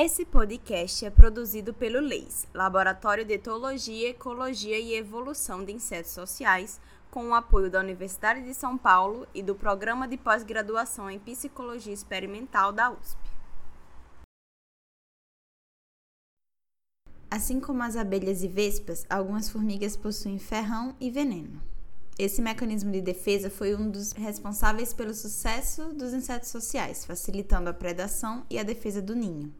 Esse podcast é produzido pelo LEIS, Laboratório de Etologia, Ecologia e Evolução de Insetos Sociais, com o apoio da Universidade de São Paulo e do Programa de Pós-Graduação em Psicologia Experimental da USP. Assim como as abelhas e vespas, algumas formigas possuem ferrão e veneno. Esse mecanismo de defesa foi um dos responsáveis pelo sucesso dos insetos sociais, facilitando a predação e a defesa do ninho.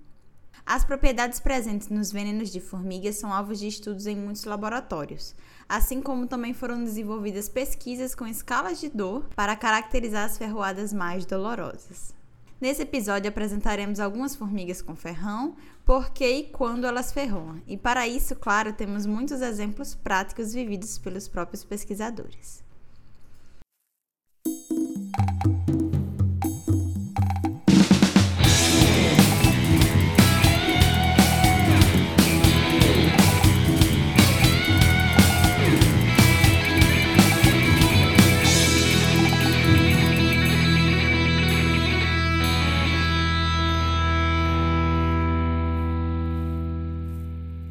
As propriedades presentes nos venenos de formigas são alvos de estudos em muitos laboratórios, assim como também foram desenvolvidas pesquisas com escalas de dor para caracterizar as ferroadas mais dolorosas. Nesse episódio apresentaremos algumas formigas com ferrão, por que e quando elas ferroam. E para isso, claro, temos muitos exemplos práticos vividos pelos próprios pesquisadores.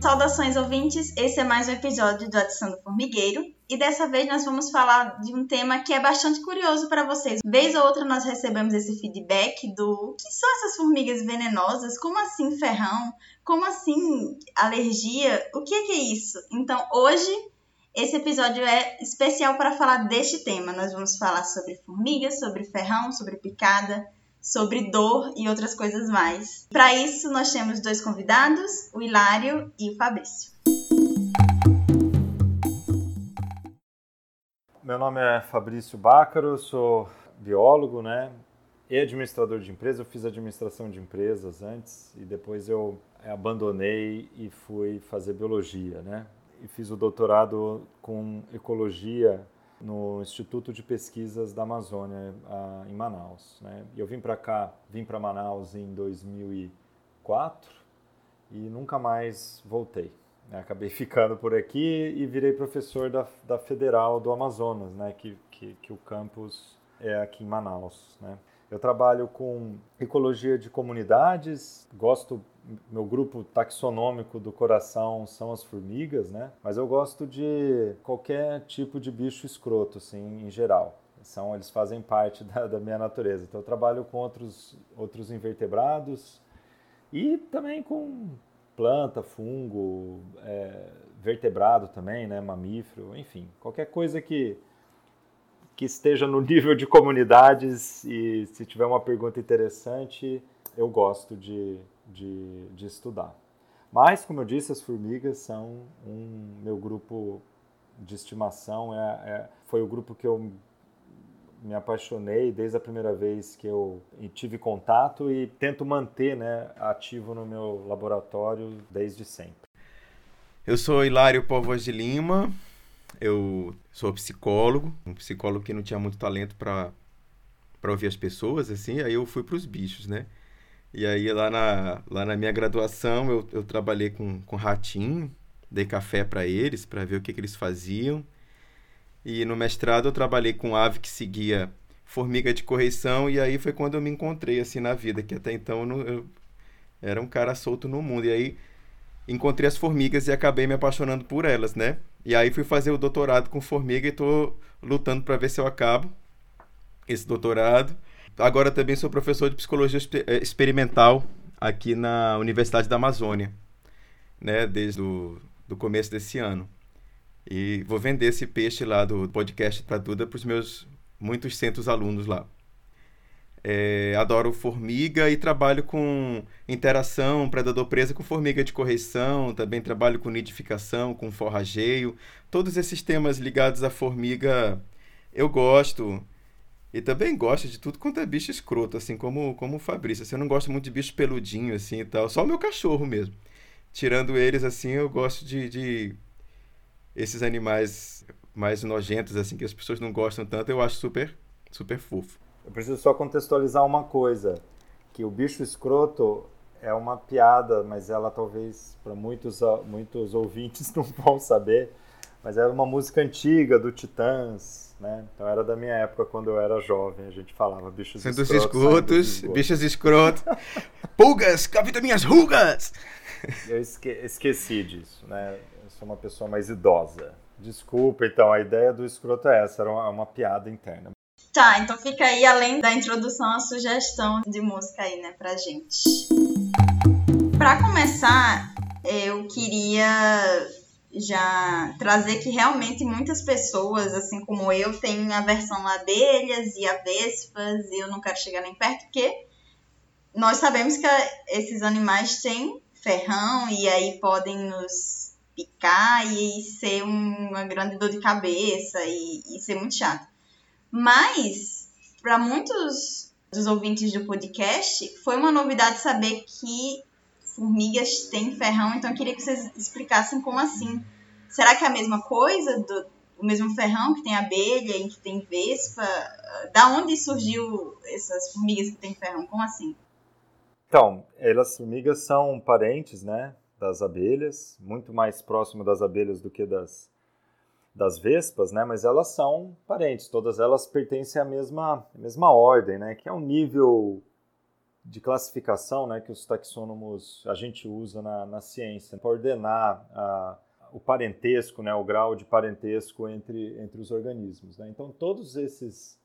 Saudações ouvintes, esse é mais um episódio do Adição do Formigueiro e dessa vez nós vamos falar de um tema que é bastante curioso para vocês. Vez ou outra nós recebemos esse feedback do que são essas formigas venenosas, como assim ferrão, como assim alergia, o que é, que é isso? Então hoje esse episódio é especial para falar deste tema. Nós vamos falar sobre formigas, sobre ferrão, sobre picada, sobre dor e outras coisas mais. Para isso, nós temos dois convidados, o Hilário e o Fabrício. Meu nome é Fabrício Bácaro, sou biólogo, né? E administrador de empresa. Eu fiz administração de empresas antes e depois eu abandonei e fui fazer biologia, né? E fiz o doutorado com ecologia no Instituto de Pesquisas da Amazônia, em Manaus. Né? Eu vim para cá, vim para Manaus em 2004 e nunca mais voltei. Né? Acabei ficando por aqui e virei professor da, da Federal do Amazonas, né? que, que, que o campus é aqui em Manaus. Né? Eu trabalho com ecologia de comunidades, gosto meu grupo taxonômico do coração são as formigas, né? Mas eu gosto de qualquer tipo de bicho escroto, assim, em geral. São, eles fazem parte da, da minha natureza. Então eu trabalho com outros, outros invertebrados e também com planta, fungo, é, vertebrado também, né? Mamífero, enfim, qualquer coisa que que esteja no nível de comunidades e se tiver uma pergunta interessante, eu gosto de, de, de estudar. Mas, como eu disse, as formigas são um meu grupo de estimação. É, é, foi o grupo que eu me apaixonei desde a primeira vez que eu tive contato e tento manter né, ativo no meu laboratório desde sempre. Eu sou Hilário Povos de Lima, eu sou psicólogo, um psicólogo que não tinha muito talento para ouvir as pessoas, assim, aí eu fui para os bichos, né? E aí lá na, lá na minha graduação eu, eu trabalhei com, com ratinho, dei café para eles para ver o que, que eles faziam. E no mestrado eu trabalhei com ave que seguia formiga de correição e aí foi quando eu me encontrei assim na vida, que até então eu, não, eu era um cara solto no mundo. E aí encontrei as formigas e acabei me apaixonando por elas, né? E aí fui fazer o doutorado com formiga e estou lutando para ver se eu acabo esse doutorado. Agora também sou professor de psicologia eh, experimental aqui na Universidade da Amazônia, né, desde o do começo desse ano. E vou vender esse peixe lá do podcast para Duda para os meus muitos centros alunos lá. É, adoro formiga e trabalho com interação predador-presa com formiga de correção, também trabalho com nidificação, com forrageio. Todos esses temas ligados à formiga eu gosto. E também gosto de tudo quanto é bicho escroto, assim como, como o Fabrício. Assim, eu não gosto muito de bicho peludinho, assim e tal. Só o meu cachorro mesmo. Tirando eles, assim, eu gosto de, de esses animais mais nojentos, assim, que as pessoas não gostam tanto. Eu acho super, super fofo. Eu preciso só contextualizar uma coisa, que o bicho escroto é uma piada, mas ela talvez para muitos muitos ouvintes não vão saber. Mas era uma música antiga do Titãs, né? Então era da minha época quando eu era jovem, a gente falava bichos Sendo escrotos. escrotos, bichos escrotos. Pulgas, capita minhas rugas! Eu esque esqueci disso, né? Eu sou uma pessoa mais idosa. Desculpa, então, a ideia do escroto é essa, era uma, uma piada interna. Tá, então fica aí, além da introdução, a sugestão de música aí, né, pra gente. Pra começar, eu queria já trazer que realmente muitas pessoas, assim como eu, têm aversão a abelhas e a vespas, e eu não quero chegar nem perto, porque nós sabemos que esses animais têm ferrão e aí podem nos picar e ser uma grande dor de cabeça e, e ser muito chato. Mas, para muitos dos ouvintes do podcast, foi uma novidade saber que formigas têm ferrão, então eu queria que vocês explicassem como assim. Será que é a mesma coisa, do, o mesmo ferrão que tem abelha e que tem vespa? Da onde surgiu essas formigas que têm ferrão? Como assim? Então, elas formigas são parentes, né, das abelhas, muito mais próximo das abelhas do que das das vespas, né, mas elas são parentes, todas elas pertencem à mesma à mesma ordem, né, que é um nível de classificação, né, que os taxônomos a gente usa na, na ciência para ordenar a, o parentesco, né, o grau de parentesco entre entre os organismos, né? Então todos esses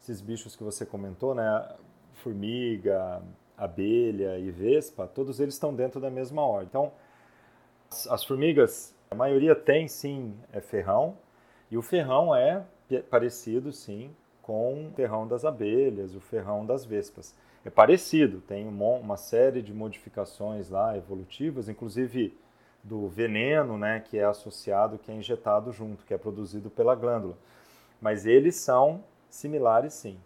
esses bichos que você comentou, né, formiga, abelha e vespa, todos eles estão dentro da mesma ordem. Então, as, as formigas, a maioria tem sim é ferrão, e o ferrão é parecido sim com o ferrão das abelhas, o ferrão das vespas. É parecido, tem uma série de modificações lá evolutivas, inclusive do veneno, né, que é associado, que é injetado junto, que é produzido pela glândula. Mas eles são similares sim.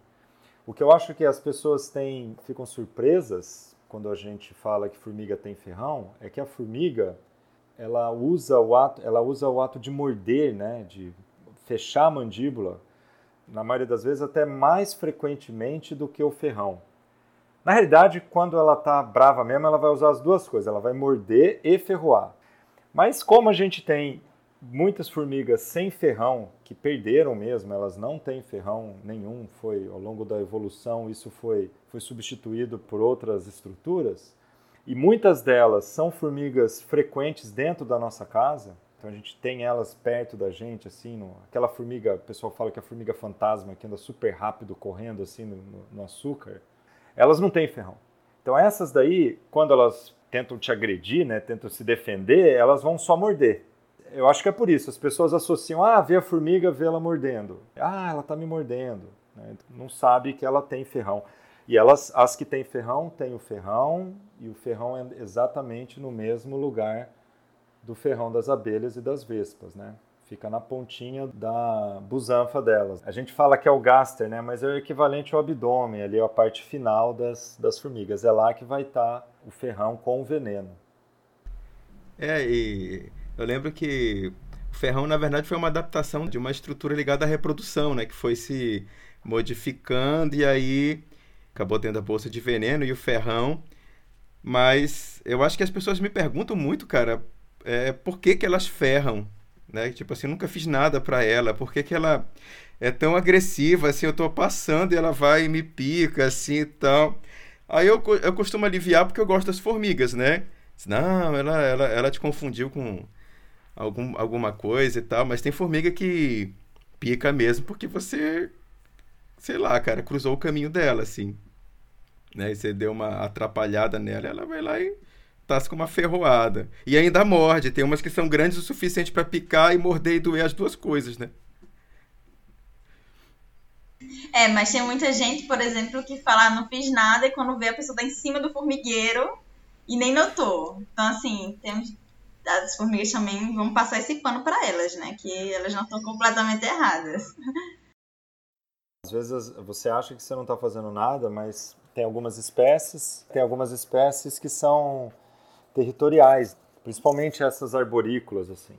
O que eu acho que as pessoas têm, ficam surpresas quando a gente fala que formiga tem ferrão é que a formiga ela usa o ato, ela usa o ato de morder, né, de fechar a mandíbula, na maioria das vezes até mais frequentemente do que o ferrão. Na realidade, quando ela está brava mesmo, ela vai usar as duas coisas, ela vai morder e ferroar. Mas como a gente tem muitas formigas sem ferrão que perderam mesmo, elas não têm ferrão nenhum, foi ao longo da evolução isso foi, foi substituído por outras estruturas, e muitas delas são formigas frequentes dentro da nossa casa, então a gente tem elas perto da gente, assim, no, aquela formiga, o pessoal fala que é a formiga fantasma que anda super rápido correndo assim no, no açúcar, elas não têm ferrão. Então essas daí, quando elas tentam te agredir, né, tentam se defender, elas vão só morder eu acho que é por isso. As pessoas associam, ah, vê a formiga, vê ela mordendo. Ah, ela está me mordendo. Né? Não sabe que ela tem ferrão. E elas, as que têm ferrão, têm o ferrão, e o ferrão é exatamente no mesmo lugar do ferrão das abelhas e das vespas, né? Fica na pontinha da busanfa delas. A gente fala que é o gaster, né? Mas é o equivalente ao abdômen, ali é a parte final das, das formigas. É lá que vai estar tá o ferrão com o veneno. É, e eu lembro que o ferrão, na verdade, foi uma adaptação de uma estrutura ligada à reprodução, né? Que foi se modificando e aí acabou tendo a bolsa de veneno e o ferrão. Mas eu acho que as pessoas me perguntam muito, cara, é, por que, que elas ferram? Né? Tipo assim, nunca fiz nada para ela. Por que, que ela é tão agressiva? Assim, eu tô passando e ela vai e me pica, assim e tal. Aí eu, eu costumo aliviar porque eu gosto das formigas, né? Não, ela, ela, ela te confundiu com algum, alguma coisa e tal, mas tem formiga que pica mesmo porque você, sei lá, cara, cruzou o caminho dela, assim. Né? E você deu uma atrapalhada nela, ela vai lá e tasca com uma ferroada. E ainda morde, tem umas que são grandes o suficiente para picar e morder e doer as duas coisas, né? É, mas tem muita gente, por exemplo, que fala, ah, não fiz nada, e quando vê a pessoa tá em cima do formigueiro e nem notou. Então, assim, temos as formigas também vão passar esse pano para elas, né? Que elas não estão completamente erradas. Às vezes você acha que você não está fazendo nada, mas tem algumas espécies, tem algumas espécies que são territoriais, principalmente essas arborícolas assim.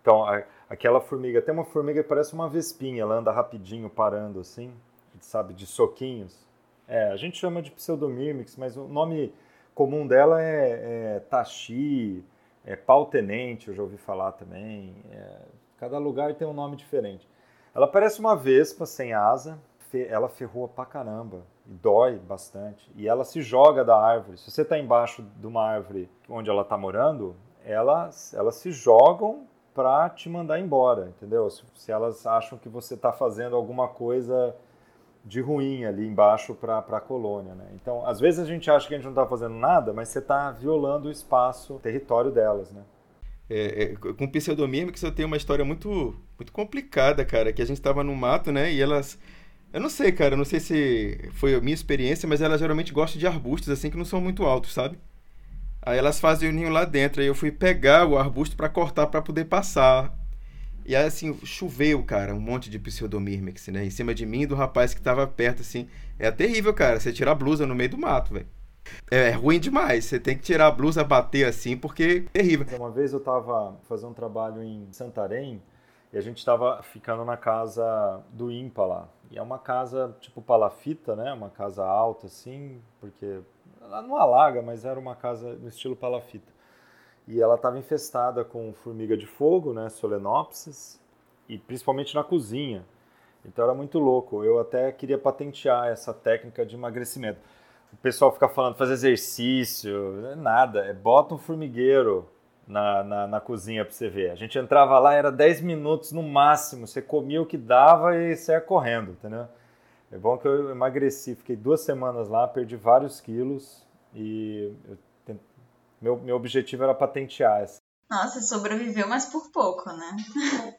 Então, a, aquela formiga, tem uma formiga que parece uma vespinha, ela anda rapidinho parando assim, sabe, de soquinhos. É, a gente chama de pseudomyrmex, mas o nome comum dela é, é taxi, é, pau-tenente, eu já ouvi falar também. É, Cada lugar tem um nome diferente. Ela parece uma vespa sem asa, ela ferrou pra caramba e dói bastante. E ela se joga da árvore. Se você está embaixo de uma árvore onde ela está morando, elas, elas se jogam para te mandar embora, entendeu? Se, se elas acham que você está fazendo alguma coisa de ruim ali embaixo para a colônia, né? Então, às vezes a gente acha que a gente não está fazendo nada, mas você está violando o espaço, o território delas, né? É, é, com pseudomímicos eu tenho uma história muito, muito complicada, cara, que a gente estava no mato, né, e elas... Eu não sei, cara, não sei se foi a minha experiência, mas elas geralmente gostam de arbustos, assim, que não são muito altos, sabe? Aí elas fazem o ninho lá dentro, aí eu fui pegar o arbusto para cortar para poder passar. E aí, assim, choveu, cara, um monte de pseudomyrmex, né? Em cima de mim e do rapaz que tava perto, assim. É terrível, cara, você tirar a blusa no meio do mato, velho. É, é ruim demais. Você tem que tirar a blusa, bater assim, porque é terrível. Uma vez eu tava fazendo um trabalho em Santarém e a gente tava ficando na casa do IMPA lá. E é uma casa tipo palafita, né? Uma casa alta assim, porque ela não alaga, mas era uma casa no estilo palafita. E ela estava infestada com formiga de fogo, né? Solenopsis, e principalmente na cozinha. Então era muito louco. Eu até queria patentear essa técnica de emagrecimento o pessoal fica falando fazer exercício, nada, é bota um formigueiro na, na, na cozinha para você ver. A gente entrava lá, era 10 minutos no máximo, você comia o que dava e saia correndo, entendeu? É bom que eu emagreci, fiquei duas semanas lá, perdi vários quilos e eu, meu, meu objetivo era patentear essa. Nossa, sobreviveu, mas por pouco, né?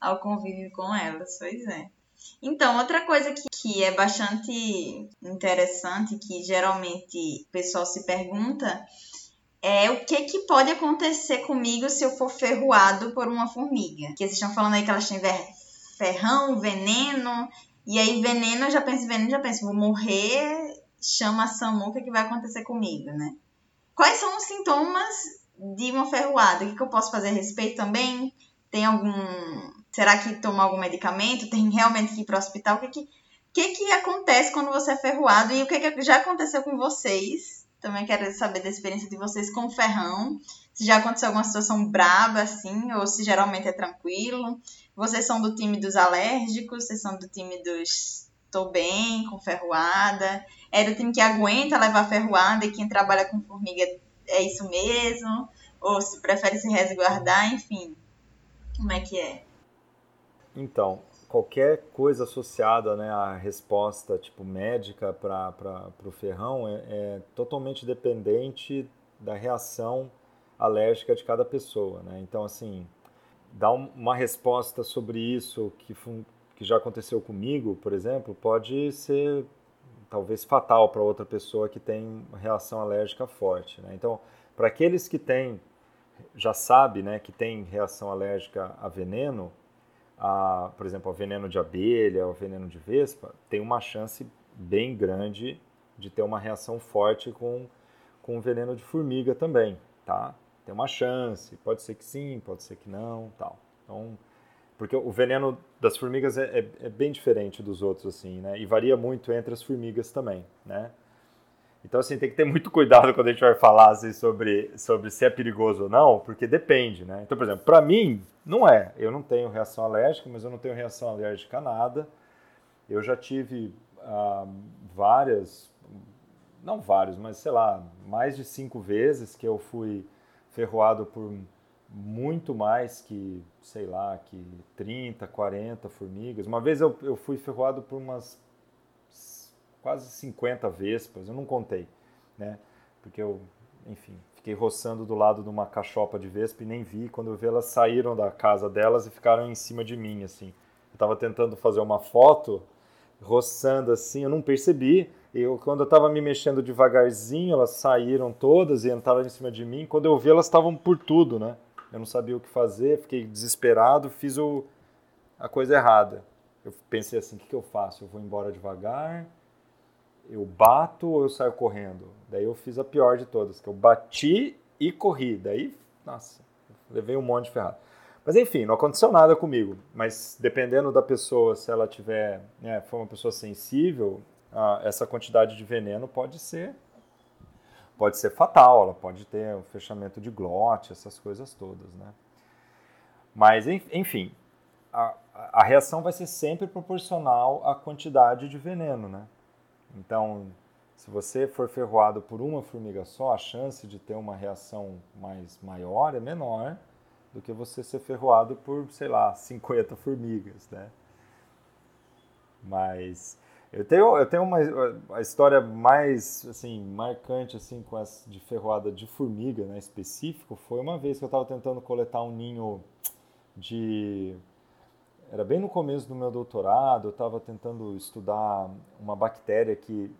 Ao convívio com elas, pois é. Então, outra coisa que, que é bastante interessante, que geralmente o pessoal se pergunta, é o que, que pode acontecer comigo se eu for ferroado por uma formiga. Que vocês estão falando aí que elas têm ferrão, veneno, e aí veneno, eu já penso, veneno, já penso, vou morrer, chama a SAMU, o que, que vai acontecer comigo, né? Quais são os sintomas de uma ferroada? O que, que eu posso fazer a respeito também? Tem algum Será que toma algum medicamento? Tem realmente que ir para o hospital? O que que, que que acontece quando você é ferroado? E o que, que já aconteceu com vocês? Também quero saber da experiência de vocês com o ferrão. Se já aconteceu alguma situação braba, assim, ou se geralmente é tranquilo. Vocês são do time dos alérgicos? Vocês são do time dos tô bem, com ferroada? É do time que aguenta levar ferroada e quem trabalha com formiga é isso mesmo? Ou se prefere se resguardar, enfim. Como é que é? Então, qualquer coisa associada né, à resposta tipo médica para o ferrão é, é, totalmente dependente da reação alérgica de cada pessoa. Né? Então, assim, dar uma resposta sobre isso que, que já aconteceu comigo, por exemplo, pode ser talvez fatal para outra pessoa que tem reação alérgica forte. Né? Então, para aqueles que têm, já sabe né, que tem reação alérgica a veneno, a, por exemplo, o veneno de abelha, o veneno de vespa, tem uma chance bem grande de ter uma reação forte com, com o veneno de formiga também, tá? Tem uma chance, pode ser que sim, pode ser que não, tal. Então, porque o veneno das formigas é, é, é bem diferente dos outros, assim, né? E varia muito entre as formigas também, né? Então, assim, tem que ter muito cuidado quando a gente vai falar assim, sobre, sobre se é perigoso ou não, porque depende, né? Então, por exemplo, para mim, não é. Eu não tenho reação alérgica, mas eu não tenho reação alérgica a nada. Eu já tive ah, várias, não vários, mas sei lá, mais de cinco vezes que eu fui ferroado por muito mais que, sei lá, que 30, 40 formigas. Uma vez eu, eu fui ferroado por umas quase 50 vespas, eu não contei, né? Porque eu, enfim, fiquei roçando do lado de uma cachopa de vespa e nem vi. Quando eu vi, elas saíram da casa delas e ficaram em cima de mim, assim. Eu estava tentando fazer uma foto, roçando assim, eu não percebi. Eu, quando eu estava me mexendo devagarzinho, elas saíram todas e entraram em cima de mim. Quando eu vi, elas estavam por tudo, né? Eu não sabia o que fazer, fiquei desesperado, fiz o, a coisa errada. Eu pensei assim, o que, que eu faço? Eu vou embora devagar, eu bato ou eu saio correndo? Daí eu fiz a pior de todas, que eu bati e corri. Daí, nossa, levei um monte de ferrado. Mas enfim, não aconteceu nada comigo. Mas dependendo da pessoa, se ela tiver, né, for uma pessoa sensível, essa quantidade de veneno pode ser pode ser fatal. Ela pode ter um fechamento de glote, essas coisas todas, né? Mas, enfim, a, a reação vai ser sempre proporcional à quantidade de veneno, né? Então, se você for ferroado por uma formiga só, a chance de ter uma reação mais maior é menor do que você ser ferroado por, sei lá, 50 formigas, né? Mas eu tenho, eu tenho uma a história mais assim marcante assim com essa de ferroada de formiga, né, específico, foi uma vez que eu estava tentando coletar um ninho de era bem no começo do meu doutorado, eu estava tentando estudar uma bactéria que,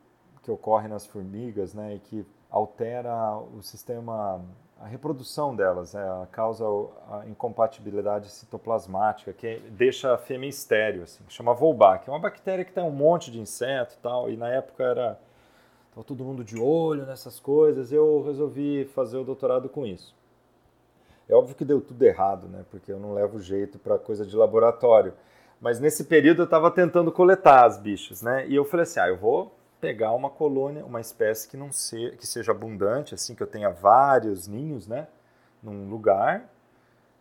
que ocorre nas formigas, né, e que altera o sistema, a reprodução delas, né, causa a incompatibilidade citoplasmática, que deixa a fêmea estéreo, assim, chama Volbach. É uma bactéria que tem um monte de inseto e tal, e na época era estava todo mundo de olho nessas coisas, eu resolvi fazer o doutorado com isso. É óbvio que deu tudo errado, né? Porque eu não levo jeito para coisa de laboratório. Mas nesse período eu estava tentando coletar as bichas, né? E eu falei assim, ah, eu vou pegar uma colônia, uma espécie que não se, que seja abundante, assim que eu tenha vários ninhos, né? Num lugar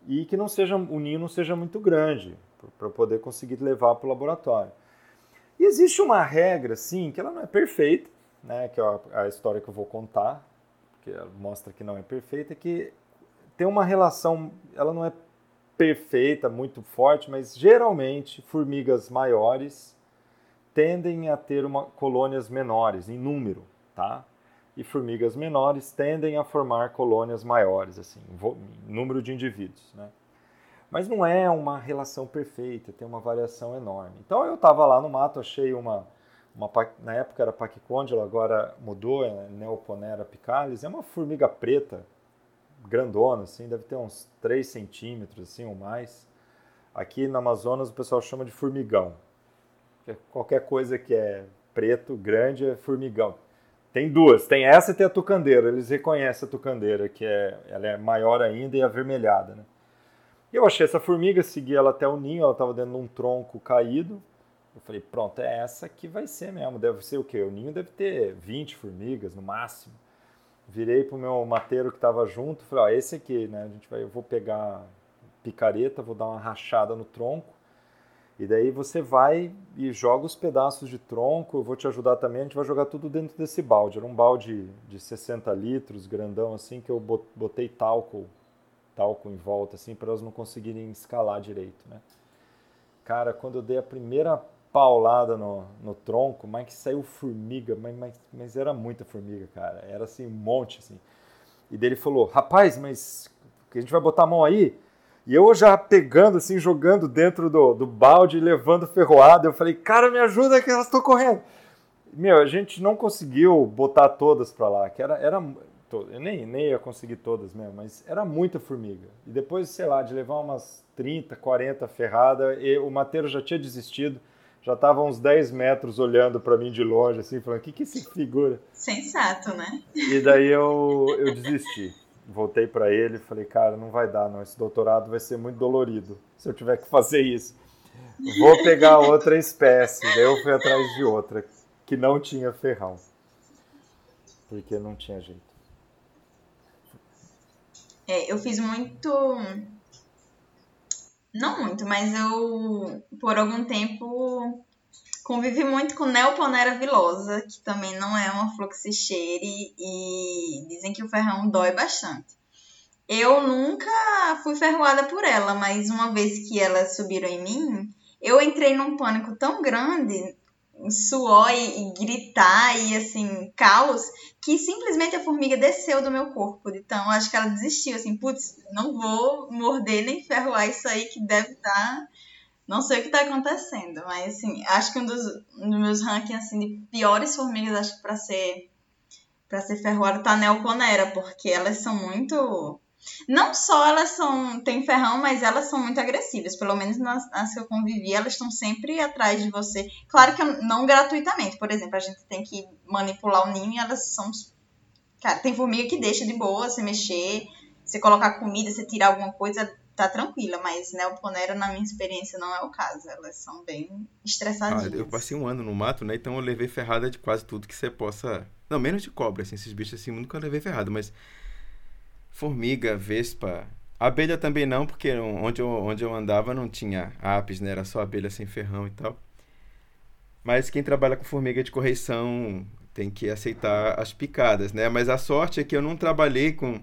e que não seja o ninho não seja muito grande para poder conseguir levar para o laboratório. E existe uma regra, sim, que ela não é perfeita, né? Que é a história que eu vou contar, que mostra que não é perfeita, que tem uma relação, ela não é perfeita, muito forte, mas geralmente formigas maiores tendem a ter uma, colônias menores em número, tá? E formigas menores tendem a formar colônias maiores, assim, em número de indivíduos, né? Mas não é uma relação perfeita, tem uma variação enorme. Então eu estava lá no mato, achei uma, uma na época era Pachycondyle, agora mudou, é Neoponera picalis, é uma formiga preta, grandona, assim, deve ter uns 3 centímetros, assim, ou mais. Aqui no Amazonas o pessoal chama de formigão. Qualquer coisa que é preto, grande, é formigão. Tem duas, tem essa e tem a tucandeira. Eles reconhecem a tucandeira, que é, ela é maior ainda e avermelhada, né? Eu achei essa formiga, segui ela até o ninho, ela estava dentro de um tronco caído. Eu falei, pronto, é essa que vai ser mesmo. Deve ser o quê? O ninho deve ter 20 formigas no máximo virei pro meu mateiro que estava junto, falei, ó, esse aqui, né? A gente vai, eu vou pegar picareta, vou dar uma rachada no tronco. E daí você vai e joga os pedaços de tronco, eu vou te ajudar também, a gente vai jogar tudo dentro desse balde. Era um balde de 60 litros, grandão assim, que eu botei talco, talco em volta assim para elas não conseguirem escalar direito, né? Cara, quando eu dei a primeira paulada no, no tronco, mas que saiu formiga, mas, mas, mas era muita formiga, cara. Era assim, um monte, assim. E dele falou, rapaz, mas a gente vai botar a mão aí? E eu já pegando, assim, jogando dentro do, do balde, levando ferroada. Eu falei, cara, me ajuda que elas estão correndo. Meu, a gente não conseguiu botar todas para lá, que era, era eu nem, nem ia conseguir todas mesmo, mas era muita formiga. E depois, sei lá, de levar umas 30, 40 ferradas, o mateiro já tinha desistido já estava uns 10 metros olhando para mim de longe, assim, falando: o que, que se figura? Sensato, né? E daí eu, eu desisti. Voltei para ele e falei: cara, não vai dar, não. Esse doutorado vai ser muito dolorido se eu tiver que fazer isso. Vou pegar outra espécie. Daí eu fui atrás de outra que não tinha ferrão. Porque não tinha jeito. É, eu fiz muito não muito, mas eu, por algum tempo, convivi muito com Neoponera vilosa, que também não é uma fluxicheire, e dizem que o ferrão dói bastante. Eu nunca fui ferroada por ela, mas uma vez que elas subiram em mim, eu entrei num pânico tão grande suor e, e, gritar e assim, caos, que simplesmente a formiga desceu do meu corpo. Então, acho que ela desistiu, assim, putz, não vou morder nem ferroar isso aí que deve estar. Tá... Não sei o que está acontecendo, mas assim, acho que um dos, um dos meus rankings assim, de piores formigas, acho que para ser para ser ferroada tá a Neoponera, porque elas são muito não só elas são têm ferrão, mas elas são muito agressivas. Pelo menos nas, nas que eu convivi, elas estão sempre atrás de você. Claro que não gratuitamente. Por exemplo, a gente tem que manipular o ninho e elas são. Cara, tem formiga que deixa de boa você mexer, você colocar comida, você tirar alguma coisa, tá tranquila. Mas neoponera, na minha experiência, não é o caso. Elas são bem estressadinhas. Ah, eu passei um ano no mato, né? Então eu levei ferrada de quase tudo que você possa. Não, menos de cobra, assim, esses bichos assim, nunca levei ferrada, mas formiga, vespa, Abelha também não, porque onde eu, onde eu andava não tinha apis, né? Era só abelha sem ferrão e tal. Mas quem trabalha com formiga de correição tem que aceitar as picadas, né? Mas a sorte é que eu não trabalhei com.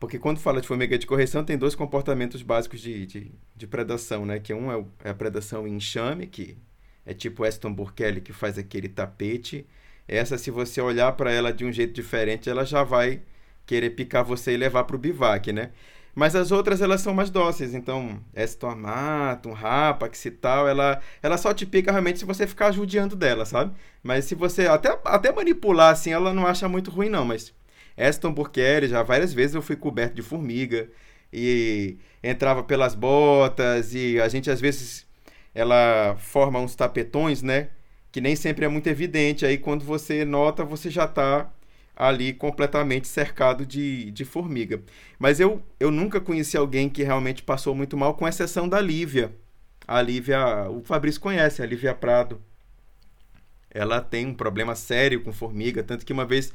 Porque quando fala de formiga de correição, tem dois comportamentos básicos de, de, de predação, né? Que um é, é a predação em enxame, que é tipo Aston Burkelly, que faz aquele tapete. Essa, se você olhar para ela de um jeito diferente, ela já vai querer picar você e levar para o bivac, né? Mas as outras, elas são mais dóceis. Então, Aston Amato, um Rapax e tal, ela, ela só te pica realmente se você ficar judiando dela, sabe? Mas se você até, até manipular, assim, ela não acha muito ruim, não. Mas Aston Burkelly, já várias vezes eu fui coberto de formiga e entrava pelas botas e a gente, às vezes, ela forma uns tapetões, né? Que nem sempre é muito evidente. Aí, quando você nota, você já está ali completamente cercado de, de formiga. Mas eu, eu nunca conheci alguém que realmente passou muito mal, com exceção da Lívia. A Lívia, o Fabrício conhece, a Lívia Prado. Ela tem um problema sério com formiga, tanto que uma vez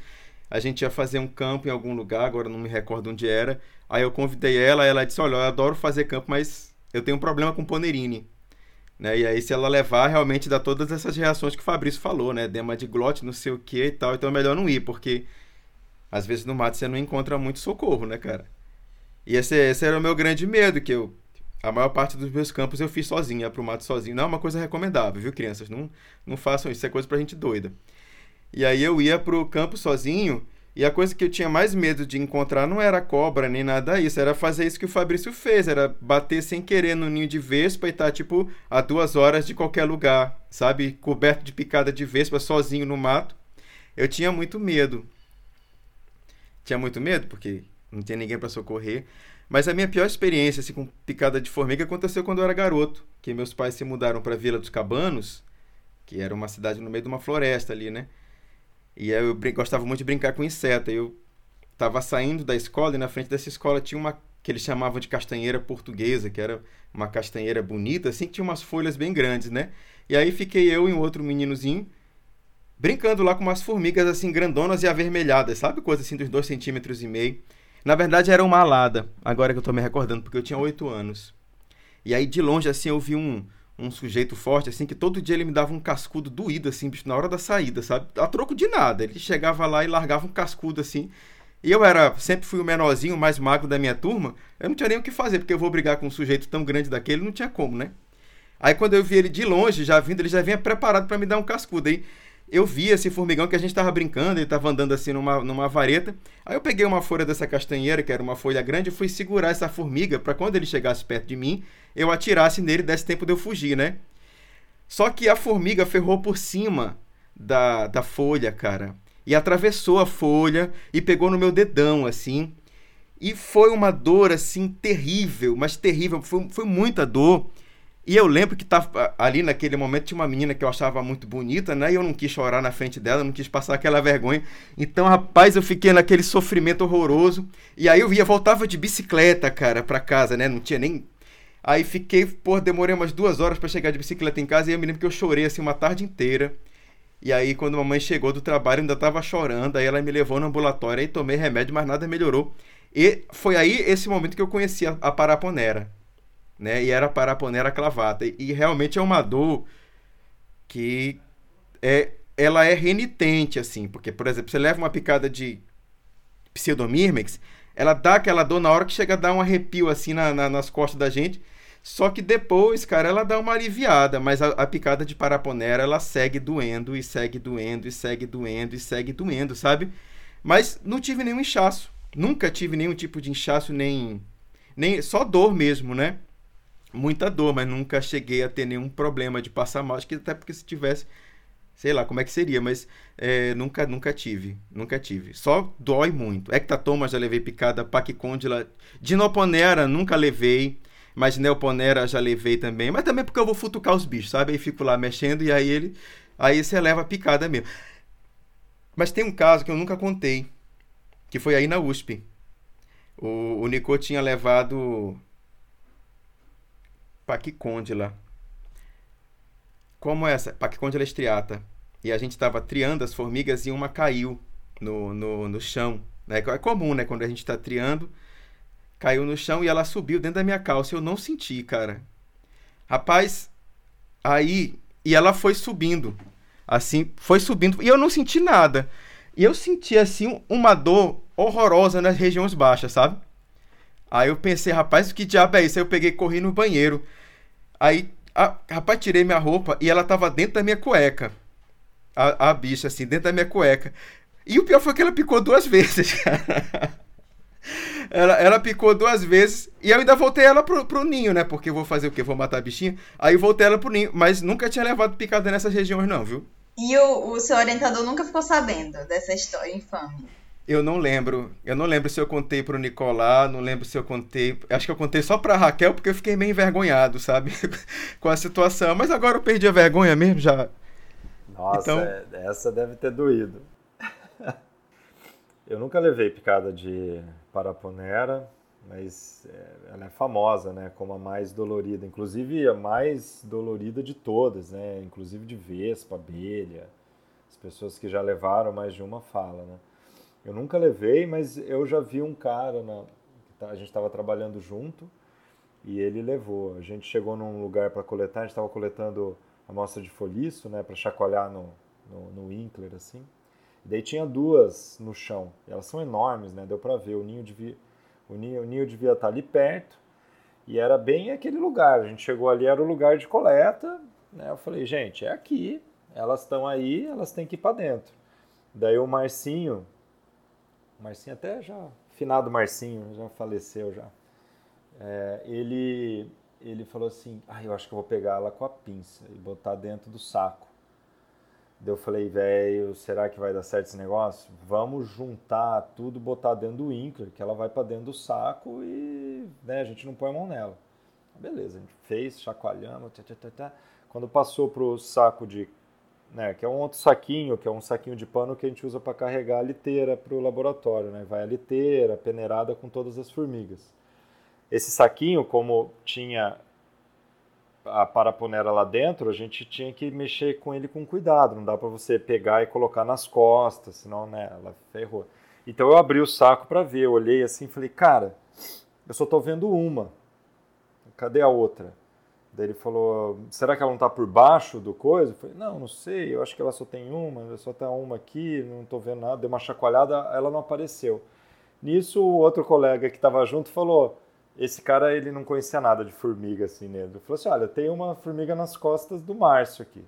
a gente ia fazer um campo em algum lugar, agora não me recordo onde era. Aí eu convidei ela, ela disse: Olha, eu adoro fazer campo, mas eu tenho um problema com ponerine. Né? E aí, se ela levar, realmente dá todas essas reações que o Fabrício falou, né? Dema de glote, não sei o que e tal. Então é melhor não ir, porque às vezes no mato você não encontra muito socorro, né, cara? E esse, esse era o meu grande medo, que eu. A maior parte dos meus campos eu fiz sozinho, pro mato sozinho. Não é uma coisa recomendável, viu, crianças? Não, não façam isso, isso é coisa pra gente doida. E aí eu ia pro campo sozinho e a coisa que eu tinha mais medo de encontrar não era cobra nem nada isso, era fazer isso que o Fabrício fez, era bater sem querer no ninho de vespa e tá, tipo, a duas horas de qualquer lugar, sabe? Coberto de picada de vespa, sozinho no mato. Eu tinha muito medo. Tinha muito medo, porque não tinha ninguém para socorrer. Mas a minha pior experiência assim, com picada de formiga aconteceu quando eu era garoto, que meus pais se mudaram para Vila dos Cabanos, que era uma cidade no meio de uma floresta ali, né? E eu gostava muito de brincar com inseto. Eu estava saindo da escola e na frente dessa escola tinha uma que eles chamavam de castanheira portuguesa, que era uma castanheira bonita, assim, que tinha umas folhas bem grandes, né? E aí fiquei eu e um outro meninozinho brincando lá com umas formigas assim grandonas e avermelhadas, sabe? Coisa assim dos dois centímetros e meio. Na verdade era uma alada, agora que eu estou me recordando, porque eu tinha oito anos. E aí de longe assim eu vi um, um sujeito forte, assim, que todo dia ele me dava um cascudo doído, assim, bicho, na hora da saída, sabe? A troco de nada. Ele chegava lá e largava um cascudo, assim. E eu era, sempre fui o menorzinho, o mais magro da minha turma. Eu não tinha nem o que fazer, porque eu vou brigar com um sujeito tão grande daquele, não tinha como, né? Aí quando eu vi ele de longe, já vindo, ele já vinha preparado para me dar um cascudo. Aí eu vi esse formigão que a gente tava brincando, ele tava andando assim numa, numa vareta. Aí eu peguei uma folha dessa castanheira, que era uma folha grande, e fui segurar essa formiga para quando ele chegasse perto de mim, eu atirasse nele, desse tempo de eu fugir, né? Só que a formiga ferrou por cima da, da folha, cara. E atravessou a folha e pegou no meu dedão, assim. E foi uma dor, assim, terrível, mas terrível. Foi, foi muita dor. E eu lembro que tava ali naquele momento tinha uma menina que eu achava muito bonita, né? E eu não quis chorar na frente dela, não quis passar aquela vergonha. Então, rapaz, eu fiquei naquele sofrimento horroroso. E aí eu via, voltava de bicicleta, cara, pra casa, né? Não tinha nem. Aí fiquei, pô, demorei umas duas horas para chegar de bicicleta em casa e eu me lembro que eu chorei assim uma tarde inteira. E aí, quando a mamãe chegou do trabalho, ainda tava chorando. Aí ela me levou no ambulatório e tomei remédio, mas nada melhorou. E foi aí esse momento que eu conheci a, a paraponera né? E era paraponera clavata. E, e realmente é uma dor que é, ela é renitente, assim, porque, por exemplo, você leva uma picada de pseudomyrmex, ela dá aquela dor na hora que chega a dar um arrepio, assim, na, na, nas costas da gente, só que depois, cara, ela dá uma aliviada, mas a, a, picada de paraponera, ela segue doendo, e segue doendo, e segue doendo, e segue doendo, sabe? Mas não tive nenhum inchaço, nunca tive nenhum tipo de inchaço, nem, nem só dor mesmo, né? Muita dor, mas nunca cheguei a ter nenhum problema de passar mal. Acho que até porque se tivesse, sei lá como é que seria, mas é, nunca, nunca tive, nunca tive. Só dói muito. Ectatoma já levei picada, paquicôndila, dinoponera nunca levei, mas neoponera já levei também. Mas também porque eu vou futucar os bichos, sabe? Aí fico lá mexendo e aí ele, aí você leva a picada mesmo. Mas tem um caso que eu nunca contei, que foi aí na USP. O, o Nico tinha levado Paquicôndila. Como essa? Paquicôndila estriata. E a gente estava triando as formigas e uma caiu no, no, no chão. Né? É comum, né? Quando a gente está triando, caiu no chão e ela subiu dentro da minha calça. Eu não senti, cara. Rapaz, aí. E ela foi subindo. Assim, foi subindo. E eu não senti nada. E eu senti, assim, uma dor horrorosa nas regiões baixas, sabe? Aí eu pensei, rapaz, que diabo é isso? Aí eu peguei e corri no banheiro. Aí, a, rapaz, tirei minha roupa e ela tava dentro da minha cueca. A, a bicha, assim, dentro da minha cueca. E o pior foi que ela picou duas vezes, cara. Ela, ela picou duas vezes e eu ainda voltei ela pro, pro ninho, né? Porque eu vou fazer o quê? Vou matar a bichinha. Aí voltei ela pro ninho, mas nunca tinha levado picada nessas regiões, não, viu? E o, o seu orientador nunca ficou sabendo dessa história infame? Eu não lembro. Eu não lembro se eu contei pro Nicolás, não lembro se eu contei. Acho que eu contei só pra Raquel, porque eu fiquei meio envergonhado, sabe? Com a situação. Mas agora eu perdi a vergonha mesmo já. Nossa, então... é, essa deve ter doído. eu nunca levei picada de paraponera, mas é, ela é famosa, né, como a mais dolorida, inclusive a mais dolorida de todas, né, inclusive de vespa, abelha. As pessoas que já levaram mais de uma falam, né. Eu nunca levei, mas eu já vi um cara, na, tá, a gente estava trabalhando junto e ele levou. A gente chegou num lugar para coletar, a gente estava coletando amostra de foliço, né, para chacoalhar no, no, no Winkler, assim. Daí tinha duas no chão. elas são enormes, né? Deu para ver. O ninho, devia, o, ninho, o ninho devia estar ali perto. E era bem aquele lugar. A gente chegou ali, era o lugar de coleta. Né? Eu falei, gente, é aqui. Elas estão aí, elas têm que ir para dentro. Daí o Marcinho, Marcinho até já, finado Marcinho, já faleceu já. É, ele, ele falou assim, ah, eu acho que eu vou pegar ela com a pinça e botar dentro do saco. Daí eu falei, velho, será que vai dar certo esse negócio? Vamos juntar tudo, botar dentro do Inkler, que ela vai para dentro do saco e né, a gente não põe a mão nela. Beleza, a gente fez, chacoalhamos, tã, tã, tã, quando passou pro saco de, né, que é um outro saquinho, que é um saquinho de pano que a gente usa para carregar a liteira pro laboratório, né? Vai a liteira peneirada com todas as formigas. Esse saquinho, como tinha a paraponera lá dentro, a gente tinha que mexer com ele com cuidado. Não dá para você pegar e colocar nas costas, senão né, ela ferrou. Então eu abri o saco para ver, eu olhei assim falei, cara, eu só tô vendo uma. Cadê a outra? Daí ele falou, será que ela não tá por baixo do coisa? Eu falei, não, não sei, eu acho que ela só tem uma, só tem uma aqui, não tô vendo nada. Deu uma chacoalhada, ela não apareceu. Nisso, o outro colega que estava junto falou, esse cara ele não conhecia nada de formiga assim nele. Ele falou assim: olha, tem uma formiga nas costas do Márcio aqui.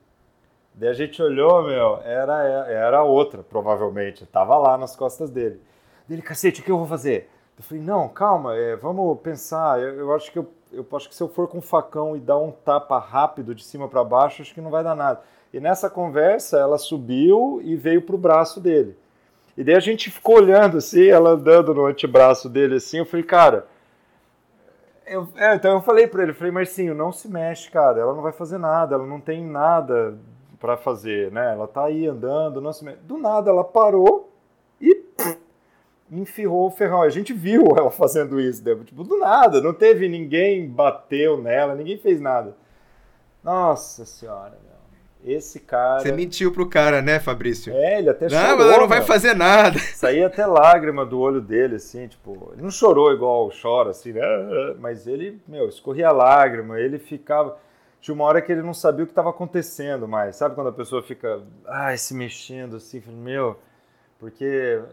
Daí a gente olhou, meu, era, era outra, provavelmente. Tava lá nas costas dele. Dele, cacete, o que eu vou fazer? Eu falei, não, calma, é, vamos pensar. Eu, eu, acho que eu, eu acho que se eu for com um facão e dar um tapa rápido de cima para baixo, acho que não vai dar nada. E nessa conversa, ela subiu e veio pro braço dele. E daí a gente ficou olhando assim, ela andando no antebraço dele assim. Eu falei, cara, eu, é, então eu falei para ele, falei, Marcinho, não se mexe, cara, ela não vai fazer nada, ela não tem nada para fazer, né? Ela tá aí andando, não se mexe. Do nada ela parou enfiou o ferrão. A gente viu ela fazendo isso, né? tipo, do nada, não teve ninguém bateu nela, ninguém fez nada. Nossa senhora, meu. Esse cara. Você mentiu pro cara, né, Fabrício? É, ele até chorou. Não, mas ela não vai fazer nada. Saía até lágrima do olho dele, assim, tipo. Ele não chorou igual chora, assim, né? Mas ele, meu, escorria lágrima, ele ficava. Tinha uma hora que ele não sabia o que estava acontecendo mais. Sabe quando a pessoa fica, ai, se mexendo assim, meu. Porque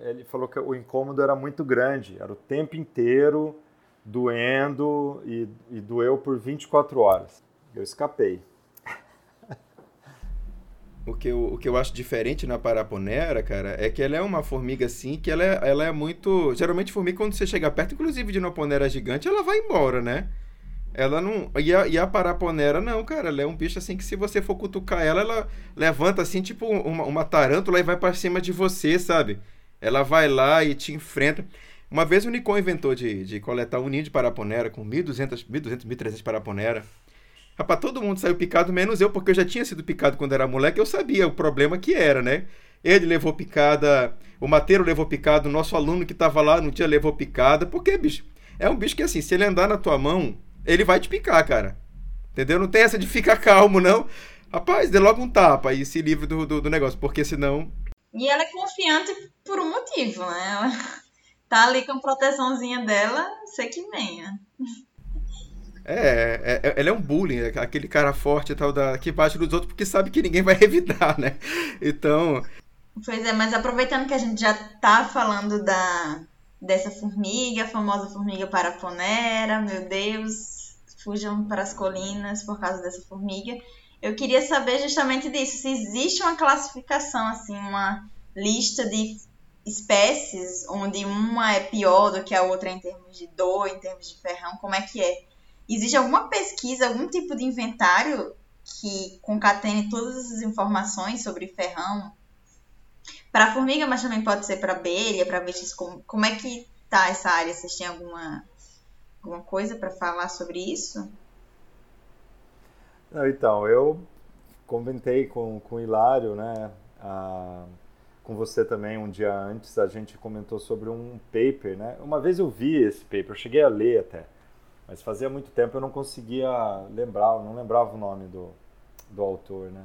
ele falou que o incômodo era muito grande, era o tempo inteiro doendo e, e doeu por 24 horas. Eu escapei. O que, eu, o que eu acho diferente na Paraponera, cara, é que ela é uma formiga assim, que ela é, ela é muito. Geralmente, formiga, quando você chega perto, inclusive de uma ponera gigante, ela vai embora, né? Ela não. E a, e a Paraponera, não, cara. Ela é um bicho assim que se você for cutucar ela, ela levanta assim, tipo uma, uma tarântula e vai para cima de você, sabe? Ela vai lá e te enfrenta. Uma vez o Nikon inventou de, de coletar um ninho de Paraponera com 1.200, 1.200, 1.300 Paraponera. Rapaz, todo mundo saiu picado, menos eu, porque eu já tinha sido picado quando era moleque, eu sabia o problema que era, né? Ele levou picada, o Mateiro levou picada, o nosso aluno que tava lá no dia levou picada, porque, bicho, é um bicho que assim, se ele andar na tua mão, ele vai te picar, cara. Entendeu? Não tem essa de ficar calmo, não. Rapaz, dê logo um tapa e se livre do, do, do negócio, porque senão. E ela é confiante por um motivo, né? tá ali com a proteçãozinha dela, você que venha. É, é, é, é um bullying, é aquele cara forte e tal, da, que bate nos outros porque sabe que ninguém vai revidar, né? Então. Pois é, mas aproveitando que a gente já tá falando da, dessa formiga, a famosa formiga paraponera, meu Deus, fujam para as colinas por causa dessa formiga. Eu queria saber justamente disso, se existe uma classificação, assim, uma lista de espécies onde uma é pior do que a outra em termos de dor, em termos de ferrão, como é que é? Existe alguma pesquisa, algum tipo de inventário que concatene todas essas informações sobre ferrão? Para formiga, mas também pode ser para abelha, para vestes. Como, como é que tá essa área? Vocês têm alguma, alguma coisa para falar sobre isso? Não, então, eu comentei com, com o Hilário, né? A, com você também um dia antes, a gente comentou sobre um paper, né? Uma vez eu vi esse paper, eu cheguei a ler até. Mas fazia muito tempo eu não conseguia lembrar, eu não lembrava o nome do, do autor, né?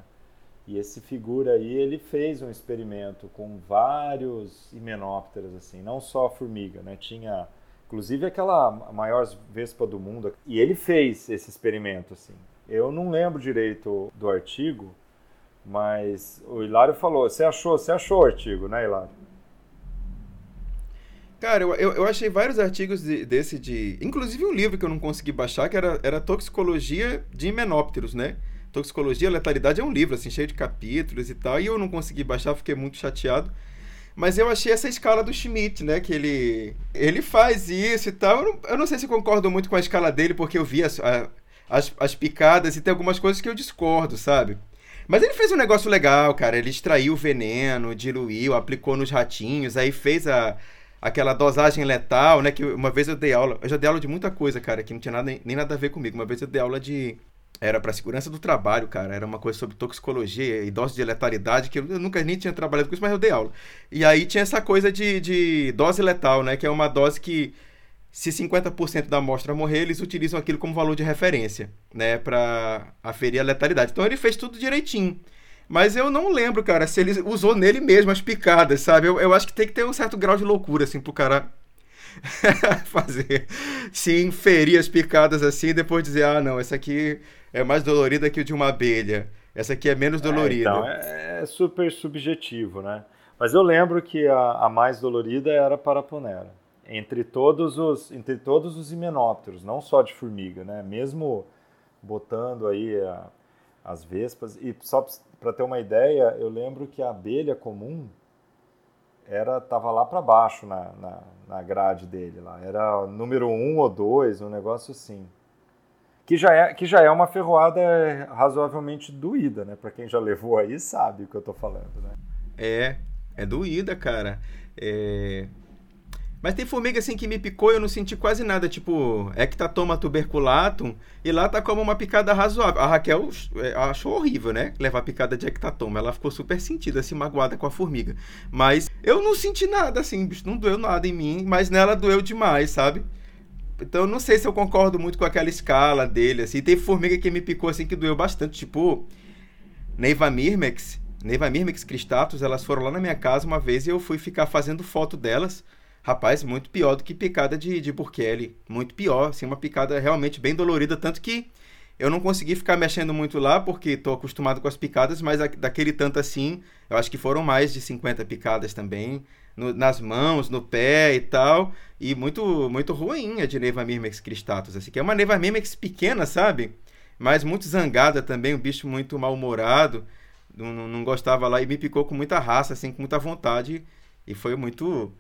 E esse figura aí, ele fez um experimento com vários himenópteros, assim, não só a formiga, né? Tinha, inclusive, aquela maior vespa do mundo. E ele fez esse experimento, assim. Eu não lembro direito do artigo, mas o Hilário falou, você achou, você achou o artigo, né, Hilário? Cara, eu, eu, achei vários artigos de, desse de. Inclusive um livro que eu não consegui baixar, que era, era Toxicologia de Himenópteros, né? Toxicologia, Letalidade é um livro, assim, cheio de capítulos e tal. E eu não consegui baixar, fiquei muito chateado. Mas eu achei essa escala do Schmidt, né? Que ele, ele faz isso e tal. Eu não, eu não sei se concordo muito com a escala dele, porque eu vi as, a, as, as picadas e tem algumas coisas que eu discordo, sabe? Mas ele fez um negócio legal, cara. Ele extraiu o veneno, diluiu, aplicou nos ratinhos, aí fez a aquela dosagem letal, né? Que uma vez eu dei aula, eu já dei aula de muita coisa, cara, que não tinha nada, nem, nem nada a ver comigo. Uma vez eu dei aula de era para segurança do trabalho, cara. Era uma coisa sobre toxicologia e dose de letalidade, que eu nunca nem tinha trabalhado com isso, mas eu dei aula. E aí tinha essa coisa de, de dose letal, né? Que é uma dose que, se 50% da amostra morrer, eles utilizam aquilo como valor de referência, né? Para aferir a letalidade. Então ele fez tudo direitinho. Mas eu não lembro, cara, se ele usou nele mesmo as picadas, sabe? Eu, eu acho que tem que ter um certo grau de loucura, assim, pro cara fazer. Se inferir as picadas assim e depois dizer, ah, não, essa aqui é mais dolorida que o de uma abelha. Essa aqui é menos dolorida. É, então, é, é super subjetivo, né? Mas eu lembro que a, a mais dolorida era a paraponera. Entre todos os, entre todos os himenópteros, não só de formiga, né? Mesmo botando aí a, as vespas. E só para ter uma ideia, eu lembro que a abelha comum era tava lá para baixo na, na, na, grade dele lá. Era número um ou dois, um negócio assim. Que já é, que já é uma ferroada razoavelmente doída, né? Para quem já levou aí sabe o que eu tô falando, né? É, é doída, cara. É, mas tem formiga assim que me picou e eu não senti quase nada, tipo Ectatoma tuberculatum, e lá tá como uma picada razoável. A Raquel é, achou horrível, né? Levar picada de Ectatoma. Ela ficou super sentida, assim, magoada com a formiga. Mas eu não senti nada, assim, bicho, não doeu nada em mim, mas nela doeu demais, sabe? Então não sei se eu concordo muito com aquela escala dele, assim. Tem formiga que me picou, assim, que doeu bastante, tipo Neiva Mirmex. Neiva Mirmex cristatus, elas foram lá na minha casa uma vez e eu fui ficar fazendo foto delas Rapaz, muito pior do que picada de, de Burkelly. Muito pior, assim, uma picada realmente bem dolorida, tanto que eu não consegui ficar mexendo muito lá, porque estou acostumado com as picadas, mas daquele tanto assim, eu acho que foram mais de 50 picadas também, no, nas mãos, no pé e tal, e muito muito ruim a de Neva Mirmex cristatus, assim, que é uma Neva Mirmex pequena, sabe? Mas muito zangada também, um bicho muito mal-humorado, não, não, gostava lá, e me picou com muita raça, assim, com muita vontade, e foi muito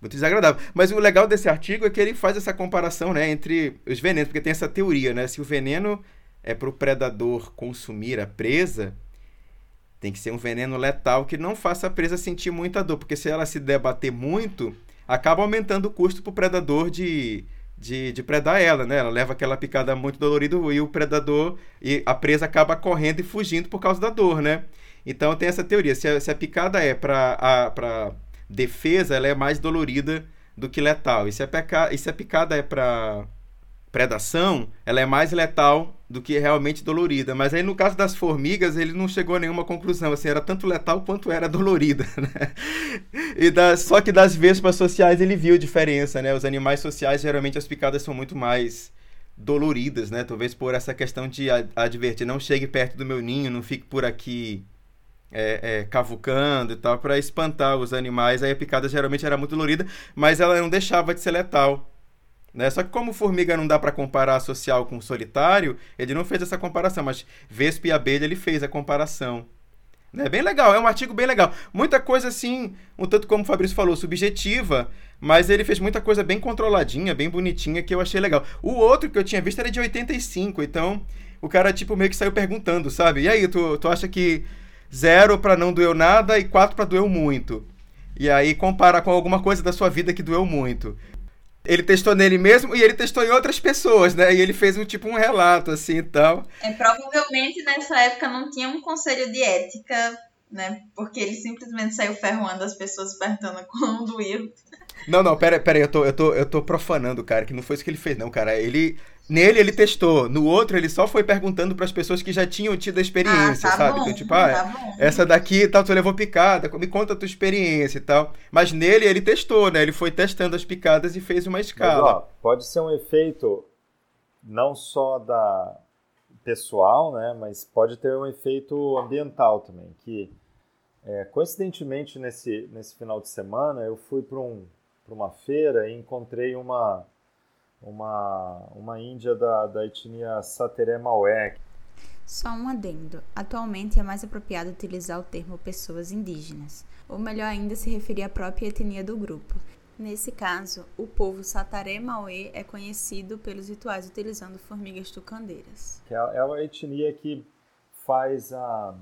muito desagradável. Mas o legal desse artigo é que ele faz essa comparação né, entre os venenos, porque tem essa teoria, né? Se o veneno é para o predador consumir a presa, tem que ser um veneno letal que não faça a presa sentir muita dor, porque se ela se debater muito, acaba aumentando o custo para o predador de, de, de predar ela, né? Ela leva aquela picada muito dolorida e o predador e a presa acaba correndo e fugindo por causa da dor, né? Então tem essa teoria. Se a, se a picada é para defesa ela é mais dolorida do que letal. E se a, peca... e se a picada é para predação, ela é mais letal do que realmente dolorida. Mas aí no caso das formigas, ele não chegou a nenhuma conclusão. Assim, era tanto letal quanto era dolorida. Né? E das, só que das vespas sociais ele viu diferença, né? Os animais sociais, geralmente as picadas são muito mais doloridas, né? Talvez por essa questão de advertir, não chegue perto do meu ninho, não fique por aqui é, é, cavucando e tal, para espantar os animais. Aí a picada geralmente era muito dolorida, mas ela não deixava de ser letal. Né? Só que como formiga não dá para comparar social com solitário, ele não fez essa comparação, mas vespa e abelha ele fez a comparação. É bem legal, é um artigo bem legal. Muita coisa assim, um tanto como o Fabrício falou, subjetiva, mas ele fez muita coisa bem controladinha, bem bonitinha, que eu achei legal. O outro que eu tinha visto era de 85, então o cara tipo meio que saiu perguntando, sabe? E aí, tu, tu acha que zero para não doeu nada e quatro para doeu muito? E aí compara com alguma coisa da sua vida que doeu muito ele testou nele mesmo e ele testou em outras pessoas, né? E ele fez um tipo um relato assim e tal. É, provavelmente nessa época não tinha um conselho de ética, né? Porque ele simplesmente saiu ferroando as pessoas perguntando como doía. Não, não, pera, pera aí, eu tô, eu, tô, eu tô profanando, cara, que não foi isso que ele fez, não, cara. Ele Nele ele testou, no outro ele só foi perguntando para as pessoas que já tinham tido a experiência, ah, tá sabe? Bom, então, tipo, ah, tá essa daqui tal, tu levou picada, me conta a tua experiência e tal. Mas nele ele testou, né? Ele foi testando as picadas e fez uma escala. Mas, ó, pode ser um efeito não só da pessoal, né? Mas pode ter um efeito ambiental também, que é, coincidentemente nesse, nesse final de semana eu fui para um, uma feira e encontrei uma uma, uma índia da, da etnia Sateré Maué. Só um adendo. Atualmente é mais apropriado utilizar o termo pessoas indígenas, ou melhor ainda se referir à própria etnia do grupo. Nesse caso, o povo Sataré Maué é conhecido pelos rituais utilizando formigas tucandeiras. É, é uma etnia que faz a,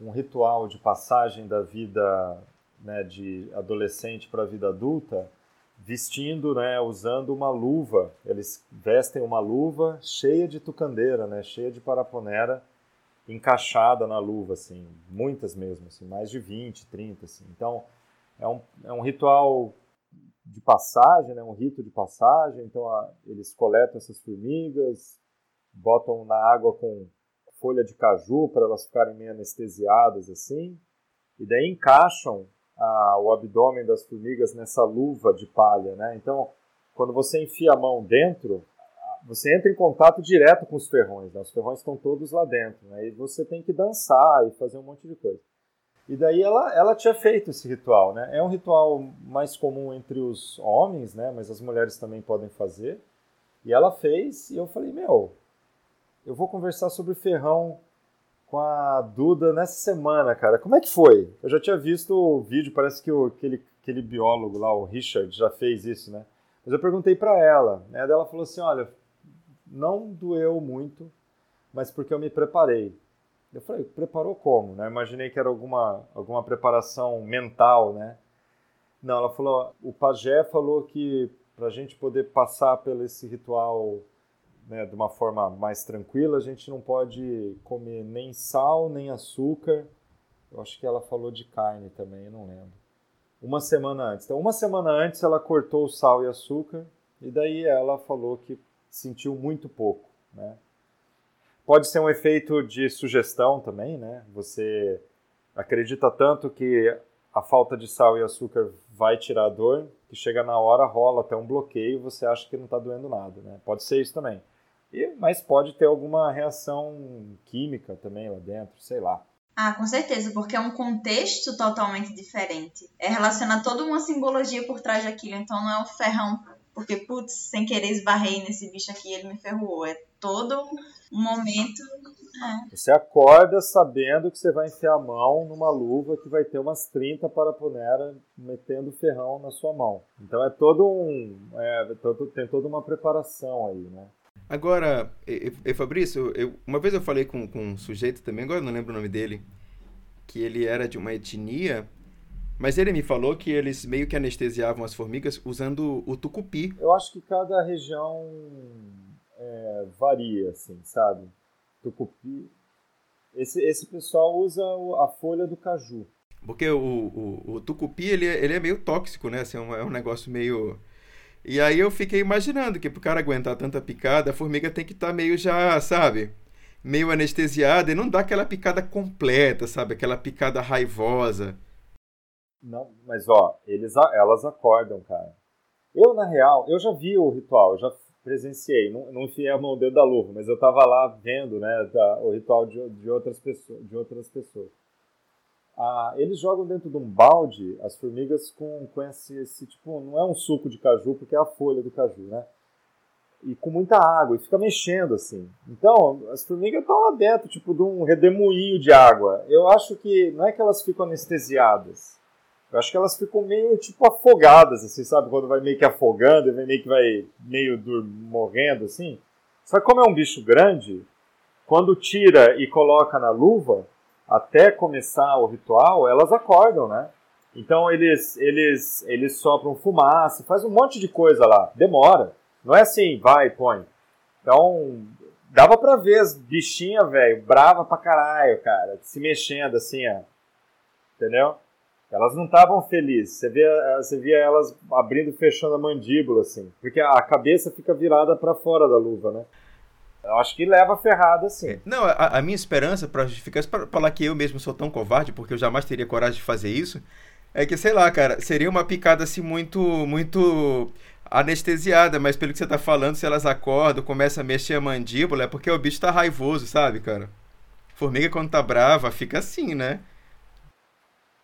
um ritual de passagem da vida né, de adolescente para a vida adulta vestindo, né, usando uma luva. Eles vestem uma luva cheia de tucandeira, né, cheia de paraponera encaixada na luva, assim, muitas mesmo, assim, mais de 20, 30, assim. Então, é um, é um ritual de passagem, né, um rito de passagem. Então, a, eles coletam essas formigas, botam na água com folha de caju para elas ficarem meio anestesiadas, assim, e daí encaixam o abdômen das formigas nessa luva de palha, né? Então, quando você enfia a mão dentro, você entra em contato direto com os ferrões, né? Os ferrões estão todos lá dentro, né? E você tem que dançar e fazer um monte de coisa. E daí ela, ela tinha feito esse ritual, né? É um ritual mais comum entre os homens, né? Mas as mulheres também podem fazer. E ela fez, e eu falei, meu, eu vou conversar sobre ferrão com a Duda nessa semana, cara. Como é que foi? Eu já tinha visto o vídeo, parece que o, aquele, aquele biólogo lá, o Richard, já fez isso, né? Mas eu perguntei para ela, né? Ela falou assim: olha, não doeu muito, mas porque eu me preparei. Eu falei, preparou como? Né? Imaginei que era alguma, alguma preparação mental, né? Não, ela falou, o pajé falou que para a gente poder passar pelo esse ritual né, de uma forma mais tranquila, a gente não pode comer nem sal, nem açúcar. Eu acho que ela falou de carne também, eu não lembro. Uma semana antes. Então, uma semana antes ela cortou o sal e açúcar e daí ela falou que sentiu muito pouco, né? Pode ser um efeito de sugestão também, né? Você acredita tanto que a falta de sal e açúcar vai tirar a dor, que chega na hora, rola até um bloqueio você acha que não está doendo nada, né? Pode ser isso também. E, mas pode ter alguma reação química também lá dentro, sei lá. Ah, com certeza, porque é um contexto totalmente diferente. É relacionar toda uma simbologia por trás daquilo. Então não é o ferrão, porque, putz, sem querer esbarrei nesse bicho aqui ele me ferrou. É todo um momento. É. Você acorda sabendo que você vai enfiar a mão numa luva que vai ter umas 30 paraponera metendo ferrão na sua mão. Então é todo um. É, tem toda uma preparação aí, né? Agora, e, e Fabrício, eu, uma vez eu falei com, com um sujeito também, agora não lembro o nome dele, que ele era de uma etnia, mas ele me falou que eles meio que anestesiavam as formigas usando o tucupi. Eu acho que cada região é, varia, assim, sabe? Tucupi. Esse, esse pessoal usa a folha do caju. Porque o, o, o tucupi, ele, é, ele é meio tóxico, né? Assim, é, um, é um negócio meio E aí eu fiquei imaginando que pro cara aguentar tanta picada, a formiga tem que estar tá meio já, sabe? Meio anestesiada e não dá aquela picada completa, sabe? Aquela picada raivosa. Não, mas ó, eles, elas acordam, cara. Eu, na real, eu já vi o ritual, já presenciei, não, não enfiei a mão dentro da luva, mas eu tava lá vendo, né, da, o ritual de, de, outras pessoas, de outras pessoas. Ah, eles jogam dentro de um balde as formigas com, com esse, esse, tipo, não é um suco de caju, porque é a folha do caju, né? E com muita água, e fica mexendo assim. Então, as formigas estão lá dentro, tipo, de um redemoinho de água. Eu acho que não é que elas ficam anestesiadas, eu acho que elas ficam meio tipo afogadas, assim, sabe? Quando vai meio que afogando meio que vai meio morrendo, assim. Só que como é um bicho grande, quando tira e coloca na luva, até começar o ritual, elas acordam, né? Então eles eles eles sopram fumaça, faz um monte de coisa lá. Demora. Não é assim, vai, põe. Então, dava pra ver as bichinhas, velho, brava pra caralho, cara, se mexendo assim, ó. Entendeu? Elas não estavam felizes. Você via, você via elas abrindo e fechando a mandíbula, assim. Porque a cabeça fica virada para fora da luva, né? Eu acho que leva ferrada, assim. É, não, a, a minha esperança, para justificar isso, para falar que eu mesmo sou tão covarde, porque eu jamais teria coragem de fazer isso, é que, sei lá, cara, seria uma picada assim muito, muito anestesiada, mas pelo que você tá falando, se elas acordam, começam a mexer a mandíbula, é porque o bicho tá raivoso, sabe, cara? Formiga quando tá brava, fica assim, né?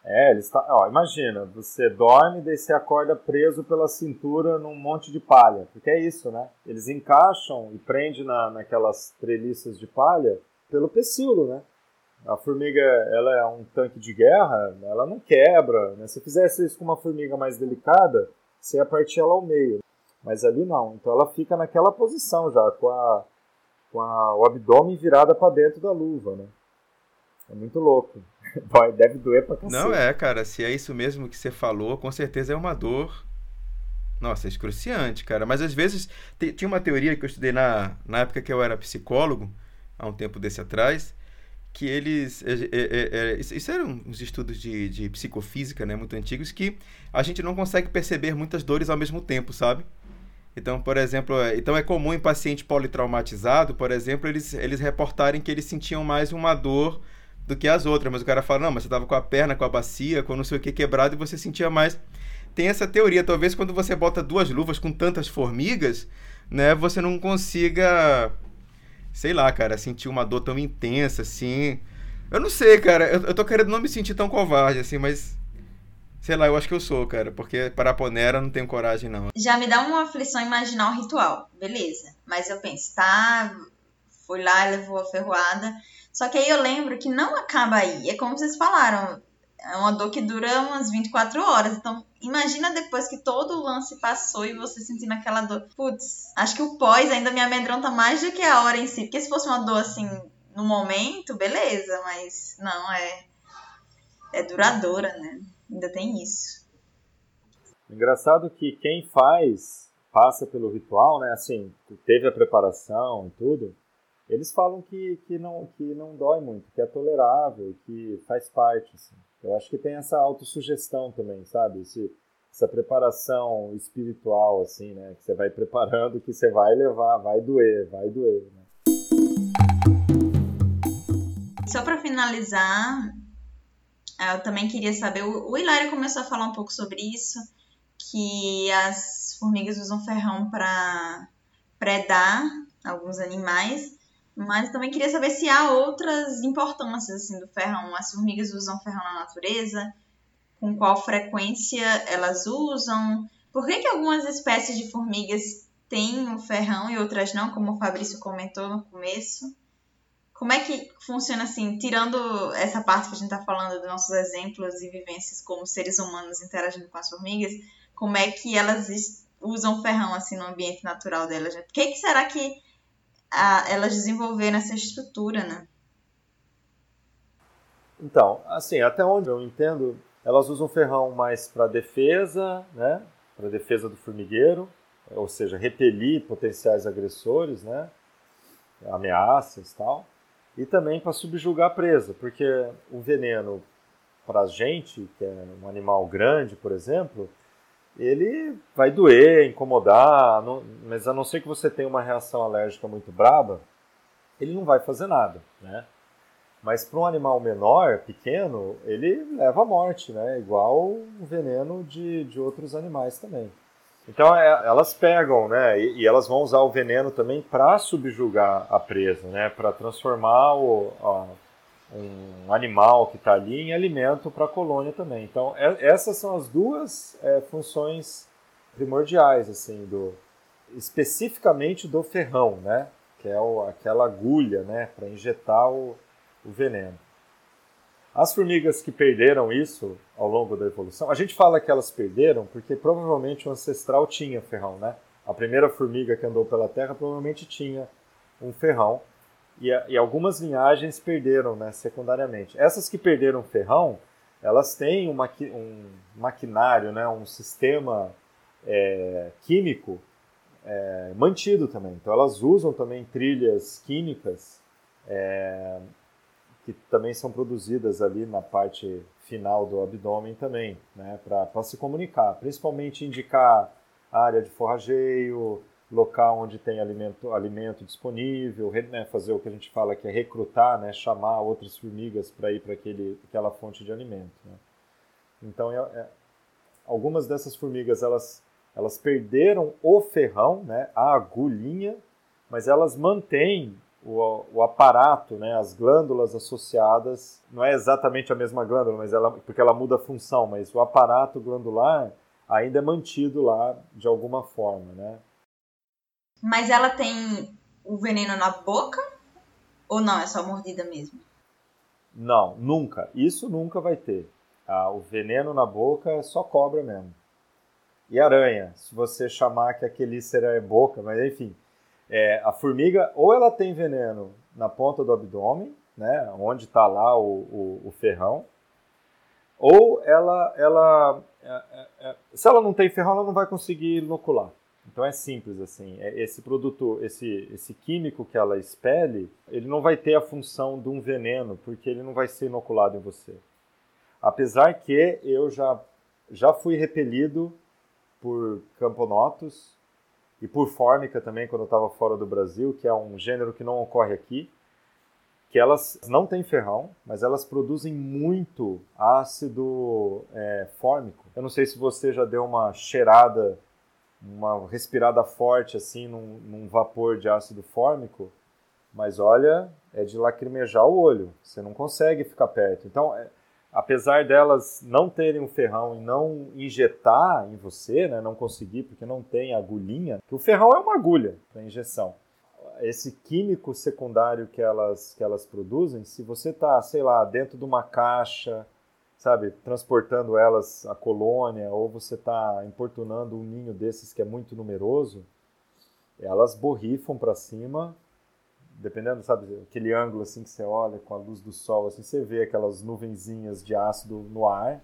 É, eles tá, ó, imagina, você dorme, daí você acorda preso pela cintura num monte de palha, porque é isso, né? Eles encaixam e prendem na, naquelas treliças de palha pelo pecíolo, né? A formiga, ela é um tanque de guerra, ela não quebra, né? Se fizesse isso com uma formiga mais delicada, você ia partir ela ao meio. Mas ali não, então ela fica naquela posição já, com, a, com a, o abdômen virado para dentro da luva, né? É muito louco. Deve doer pra cacete. Não é, cara. Se é isso mesmo que você falou, com certeza é uma dor. Nossa, é excruciante, cara. Mas às vezes. Tinha uma teoria que eu estudei na, na época que eu era psicólogo, há um tempo desse atrás, que eles. É, é, é, isso eram uns estudos de, de psicofísica, né? Muito antigos, que a gente não consegue perceber muitas dores ao mesmo tempo, sabe? Então, por exemplo, é, então é comum em paciente politraumatizado, por exemplo, eles, eles reportarem que eles sentiam mais uma dor do que as outras. Mas o cara fala, não, mas você tava com a perna, com a bacia, com não sei o que quebrado e você sentia mais. Tem essa teoria, talvez quando você bota duas luvas com tantas formigas, né, você não consiga, sei lá, cara, sentir uma dor tão intensa assim. Eu não sei, cara, eu, eu tô querendo não me sentir tão covarde assim, mas Sei lá, eu acho que eu sou, cara, porque para a Ponera não tenho coragem, não. Já me dá uma aflição imaginar o ritual, beleza. Mas eu penso, tá, fui lá, levou a ferroada. Só que aí eu lembro que não acaba aí. É como vocês falaram, é uma dor que dura umas 24 horas. Então, imagina depois que todo o lance passou e você sentindo aquela dor. Putz, acho que o pós ainda me amedronta mais do que a hora em si. Porque se fosse uma dor assim no momento, beleza, mas não, é. É duradoura, né? Ainda tem isso. Engraçado que quem faz passa pelo ritual, né? Assim, teve a preparação e tudo eles falam que, que, não, que não dói muito, que é tolerável, que faz parte. Assim. Eu acho que tem essa autossugestão também, sabe? Esse, essa preparação espiritual, assim, né? Que você vai preparando, que você vai levar, vai doer, vai doer. Né? Só para finalizar, eu também queria saber, o Hilário começou a falar um pouco sobre isso, que as formigas usam ferrão para predar alguns animais, mas também queria saber se há outras importâncias assim, do ferrão. As formigas usam ferrão na natureza? Com qual frequência elas usam? Por que, que algumas espécies de formigas têm o ferrão e outras não, como o Fabrício comentou no começo? Como é que funciona assim, tirando essa parte que a gente está falando dos nossos exemplos e vivências como seres humanos interagindo com as formigas, como é que elas usam ferrão assim no ambiente natural delas? Por que, que será que a, elas desenvolveram essa estrutura, né? Então, assim, até onde eu entendo, elas usam ferrão mais para defesa, né? Para defesa do formigueiro, ou seja, repelir potenciais agressores, né? Ameaças, tal. E também para subjugar a presa, porque o veneno para a gente, que é um animal grande, por exemplo, ele vai doer, incomodar, não, mas a não ser que você tenha uma reação alérgica muito braba, ele não vai fazer nada, né? Mas para um animal menor, pequeno, ele leva à morte, né? Igual o veneno de, de outros animais também. Então é, elas pegam, né? E, e, elas vão usar o veneno também para subjugar a presa, né? Para transformar o, a, um animal que está ali em alimento para a colônia também. Então é, essas são as duas é, funções primordiais, assim, do especificamente do ferrão, né? Que é o, aquela agulha, né? Para injetar o, o veneno. As formigas que perderam isso ao longo da evolução, a gente fala que elas perderam porque provavelmente o ancestral tinha ferrão, né? A primeira formiga que andou pela Terra provavelmente tinha um ferrão e, e algumas linhagens perderam, né, secundariamente. Essas que perderam ferrão, elas têm um, maqui, um maquinário, né, um sistema é, químico é, mantido também. Então elas usam também trilhas químicas é, que também são produzidas ali na parte final do abdômen também, né, para se comunicar, principalmente indicar área de forrageio, local onde tem alimento, alimento disponível, né, fazer o que a gente fala que é recrutar, né, chamar outras formigas para ir para aquela fonte de alimento. Né. Então, é, é, algumas dessas formigas elas, elas perderam o ferrão, né, a agulhinha, mas elas mantêm o, o, aparato, né, as glândulas associadas, não é exatamente a mesma glândula, mas ela, porque ela muda a função, mas o aparato glandular ainda é mantido lá de alguma forma, né? Mas ela tem o veneno na boca ou não? É só mordida mesmo? Não, nunca. Isso nunca vai ter. Ah, o veneno na boca é só cobra mesmo. E aranha, se você chamar que aquele será é boca, mas enfim, é, a formiga, ou ela tem veneno na ponta do abdômen, né, onde está lá o, o, o, ferrão, ou ela, ela é, é, é, se ela não tem ferrão, ela não vai conseguir inocular. Então é simples assim. É, esse produto, esse, esse químico que ela expele, ele não vai ter a função de um veneno, porque ele não vai ser inoculado em você. Apesar que eu já, já fui repelido por camponotos, e por fórmica também, quando eu estava fora do Brasil, que é um gênero que não ocorre aqui, que elas não têm ferrão, mas elas produzem muito ácido é, fórmico. Eu não sei se você já deu uma cheirada, uma respirada forte assim num, num vapor de ácido fórmico, mas olha, é de lacrimejar o olho. Você não consegue ficar perto. Então, é, apesar delas não terem um ferrão e não injetar em você, né, não conseguir porque não tem agulhinha, que o ferrão é uma agulha para injeção. Esse químico secundário que elas, que elas produzem, se você está, sei lá, dentro de uma caixa, sabe, transportando elas à colônia, ou você está importunando um ninho desses que é muito numeroso, elas borrifam para cima dependendo, sabe, aquele ângulo assim que você olha com a luz do sol, assim, você vê aquelas nuvenzinhas de ácido no ar.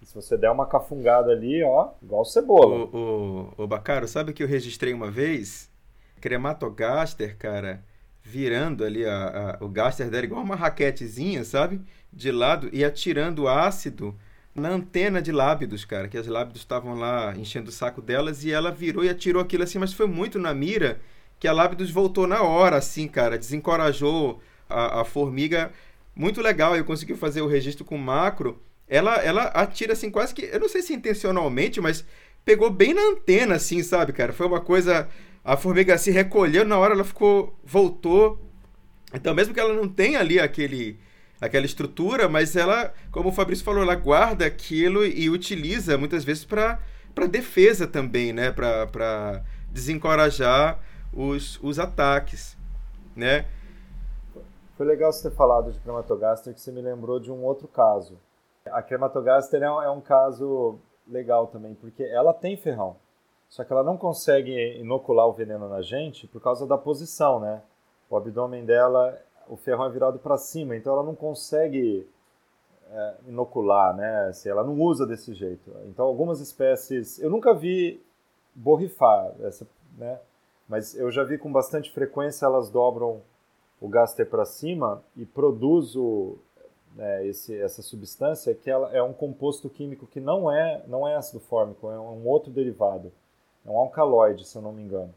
E se você der uma cafungada ali, ó, igual cebola. O, o Bacaro, sabe que eu registrei uma vez? Crematogaster, cara, virando ali a, a, o gaster dela igual uma raquetezinha, sabe? De lado e atirando ácido na antena de lábidos, cara, que as lábidos estavam lá enchendo o saco delas e ela virou e atirou aquilo assim, mas foi muito na mira que a Lábidos voltou na hora, assim, cara, desencorajou a, a formiga. Muito legal, eu consegui fazer o registro com macro. Ela, ela atira assim, quase que. Eu não sei se intencionalmente, mas pegou bem na antena, assim, sabe, cara? Foi uma coisa. A formiga se recolheu, na hora ela ficou. voltou. Então, mesmo que ela não tenha ali aquele aquela estrutura, mas ela, como o Fabrício falou, ela guarda aquilo e utiliza muitas vezes para defesa também, né? Para desencorajar os, os ataques, né? Foi legal você ter falado de crematogaster, que você me lembrou de um outro caso. A crematogaster é um, é um caso legal também, porque ela tem ferrão, só que ela não consegue inocular o veneno na gente por causa da posição, né? O abdômen dela, o ferrão é virado para cima, então ela não consegue é, inocular, né? Assim, ela não usa desse jeito. Então, algumas espécies, eu nunca vi borrifar, essa, né? mas eu já vi com bastante frequência elas dobram o gaster para cima e produz o, né, esse, essa substância que ela é um composto químico que não é, não é ácido fórmico, é um outro derivado. É um alcaloide, se eu não me engano.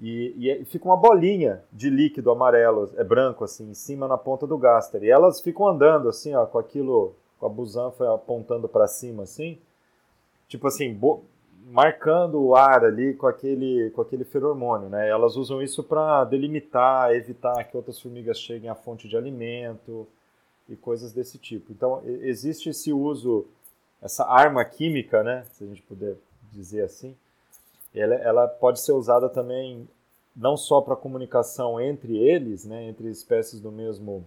E, e, é, fica uma bolinha de líquido amarelo, é branco, assim, em cima na ponta do gaster. E elas ficam andando, assim, ó, com aquilo, com a busanfa apontando para cima, assim. Tipo assim, marcando o ar ali com aquele, com aquele feromônio, né? Elas usam isso para delimitar, evitar que outras formigas cheguem à fonte de alimento e coisas desse tipo. Então, existe esse uso, essa arma química, né? Se a gente puder dizer assim, ela, ela pode ser usada também não só para comunicação entre eles, né? Entre espécies do mesmo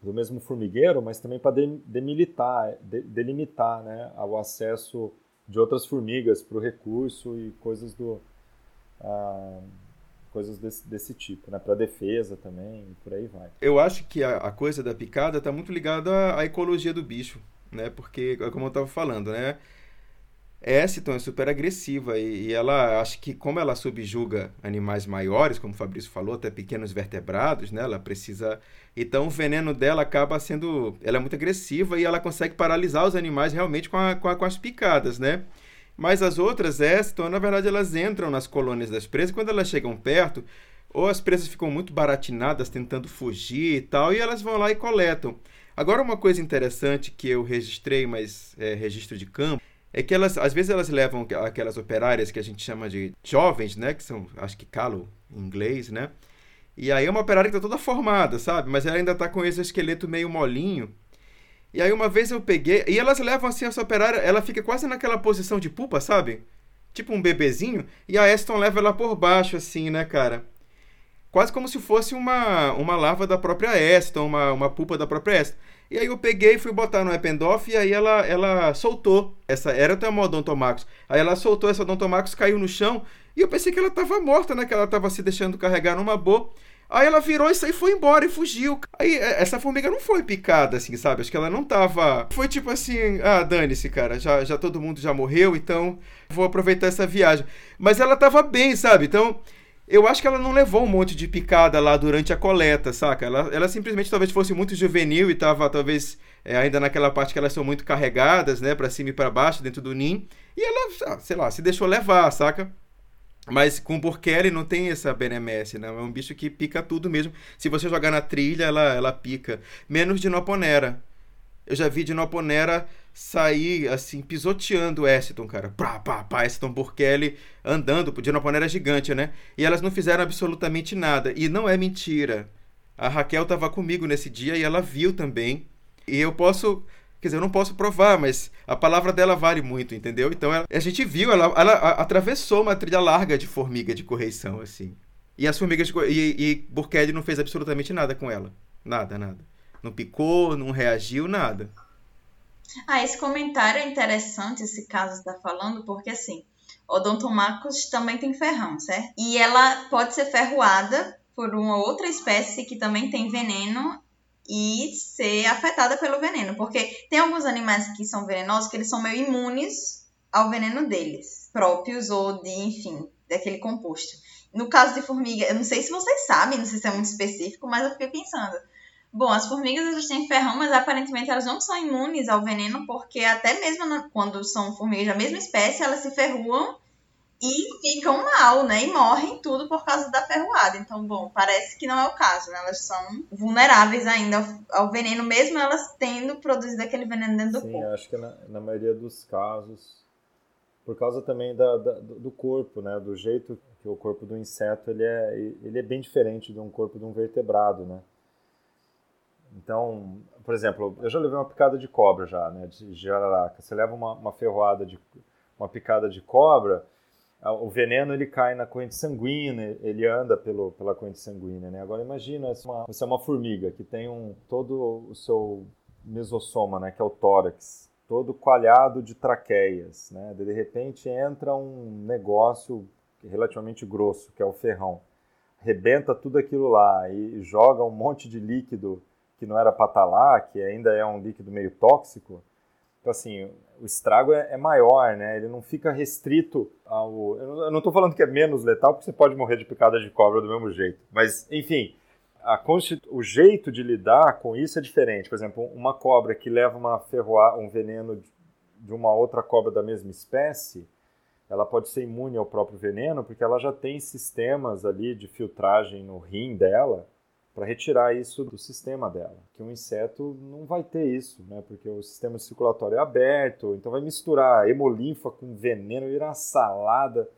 do mesmo formigueiro, mas também para demilitar, de, delimitar, né? O acesso de outras formigas para o recurso e coisas do ah, coisas desse, desse tipo, né? Para defesa também e por aí vai. Eu acho que a, a coisa da picada está muito ligada à, à, ecologia do bicho, né? Porque como eu estava falando, né? Essiton é super agressiva e, e, ela acho que como ela subjuga animais maiores, como o Fabrício falou, até pequenos vertebrados, né? Ela precisa então o veneno dela acaba sendo, ela é muito agressiva e ela consegue paralisar os animais realmente com, a, com, a, com as picadas, né? Mas as outras Essiton, na verdade, elas entram nas colônias das presas quando elas chegam perto, ou as presas ficam muito baratinadas tentando fugir e tal, e elas vão lá e coletam. Agora uma coisa interessante que eu registrei, mas é registro de campo é que elas, às vezes elas levam aquelas operárias que a gente chama de jovens, né, que são, acho que calo em inglês, né? E aí é uma operária que tá toda formada, sabe? Mas ela ainda tá com esse esqueleto meio molinho. E aí uma vez eu peguei, e elas levam assim essa operária, ela fica quase naquela posição de pupa, sabe? Tipo um bebezinho, e a Aston leva ela por baixo assim, né, cara? Quase como se fosse uma, uma larva da própria Aston, uma, uma pupa da própria Aston. E aí eu peguei fui botar no Eppendorf e aí ela, ela soltou. Essa era até uma odontomacos. Aí ela soltou essa odontomacos, caiu no chão e eu pensei que ela estava morta, né? Que ela estava se deixando carregar numa boa. Aí ela virou isso aí foi embora e fugiu. Aí é, essa formiga não foi picada, assim, sabe? Acho que ela não tava. Foi tipo assim: ah, dane-se, cara. Já, já todo mundo já morreu, então vou aproveitar essa viagem. Mas ela tava bem, sabe? Então eu acho que ela não levou um monte de picada lá durante a coleta, saca? Ela, ela simplesmente talvez fosse muito juvenil e tava talvez é, ainda naquela parte que elas são muito carregadas, né, para cima e para baixo dentro do ninho. E ela, ah, sei lá, se deixou levar, saca? Mas com Burkelly não tem essa benemesse, né? É um bicho que pica tudo mesmo. Se você jogar na trilha, ela, ela pica. Menos de Noponera. Eu já vi de Noponera sair, assim, pisoteando o Eston, cara. Pá, pá, pá, Eston Burkelly andando, de Noponera gigante, né? E elas não fizeram absolutamente nada. E não é mentira. A Raquel estava comigo nesse dia e ela viu também. E eu posso Quer dizer, eu não posso provar, mas a palavra dela vale muito, entendeu? Então ela, a gente viu, ela, ela atravessou uma trilha larga de formiga de correição, assim. E as formigas de, e, e Burkhead não fez absolutamente nada com ela. Nada, nada. Não picou, não reagiu, nada. Ah, esse comentário é interessante, esse caso está falando, porque assim, odontomacos também tem ferrão, certo? E ela pode ser ferroada por uma outra espécie que também tem veneno e ser afetada pelo veneno, porque tem alguns animais que são venenosos que eles são meio imunes ao veneno deles, próprios ou de, enfim, daquele composto. No caso de formiga, eu não sei se vocês sabem, não sei se é muito específico, mas eu fiquei pensando. Bom, as formigas elas têm ferrão, mas aparentemente elas não são imunes ao veneno, porque até mesmo quando são formigas da mesma espécie, elas se ferruam e ficam mal, né? E morrem tudo por causa da ferroada. Então, bom, parece que não é o caso, né? Elas são vulneráveis ainda ao, ao veneno, mesmo elas tendo produzido aquele veneno dentro do Sim, corpo. Sim, acho que na, na, maioria dos casos, por causa também da, da, do corpo, né? Do jeito que o corpo do inseto ele é, ele é bem diferente de um corpo de um vertebrado, né? Então, por exemplo, eu já levei uma picada de cobra já, né? De jararaca. Você leva uma, uma ferroada de uma picada de cobra o veneno ele cai na corrente sanguínea, ele anda pelo, pela corrente sanguínea, né? Agora imagina você é uma, você é uma formiga que tem um todo o seu mesossoma, né, que é o tórax, todo coalhado de traqueias, né? De repente entra um negócio relativamente grosso, que é o ferrão, rebenta tudo aquilo lá e joga um monte de líquido que não era para estar tá lá, que ainda é um líquido meio tóxico. Então assim, o estrago é, é, maior, né? Ele não fica restrito ao. Eu não estou falando que é menos letal, porque você pode morrer de picada de cobra do mesmo jeito. Mas, enfim, a o jeito de lidar com isso é diferente. Por exemplo, uma cobra que leva uma ferroa, um veneno de uma outra cobra da mesma espécie, ela pode ser imune ao próprio veneno porque ela já tem sistemas ali de filtragem no rim dela para retirar isso do sistema dela. Que um inseto não vai ter isso, né? Porque o sistema circulatório é aberto, então vai misturar hemolinfa com veneno, virar salada.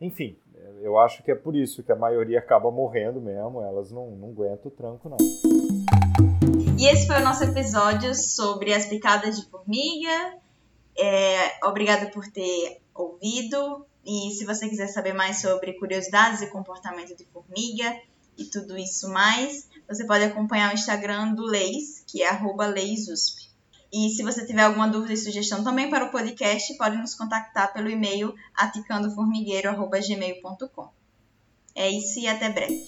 Enfim, eu acho que é por isso que a maioria acaba morrendo mesmo, elas não, não aguentam o tranco, não. E esse foi o nosso episódio sobre as picadas de formiga. É, obrigada por ter ouvido. E se você quiser saber mais sobre curiosidades e comportamento de formiga e tudo isso mais, você pode acompanhar o Instagram do Leis, que é @leisusp. E se você tiver alguma dúvida e sugestão também para o podcast, pode nos contactar pelo e-mail aticandoformigueiro.gmail.com. É isso e até breve.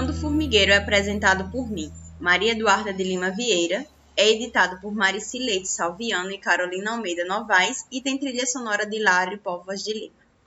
Atiçando Formigueiro é apresentado por mim, Maria Eduarda de Lima Vieira, é editado por Marici Leite Salviano e Carolina Almeida Novaes e tem trilha sonora de Lário Povas de Lima.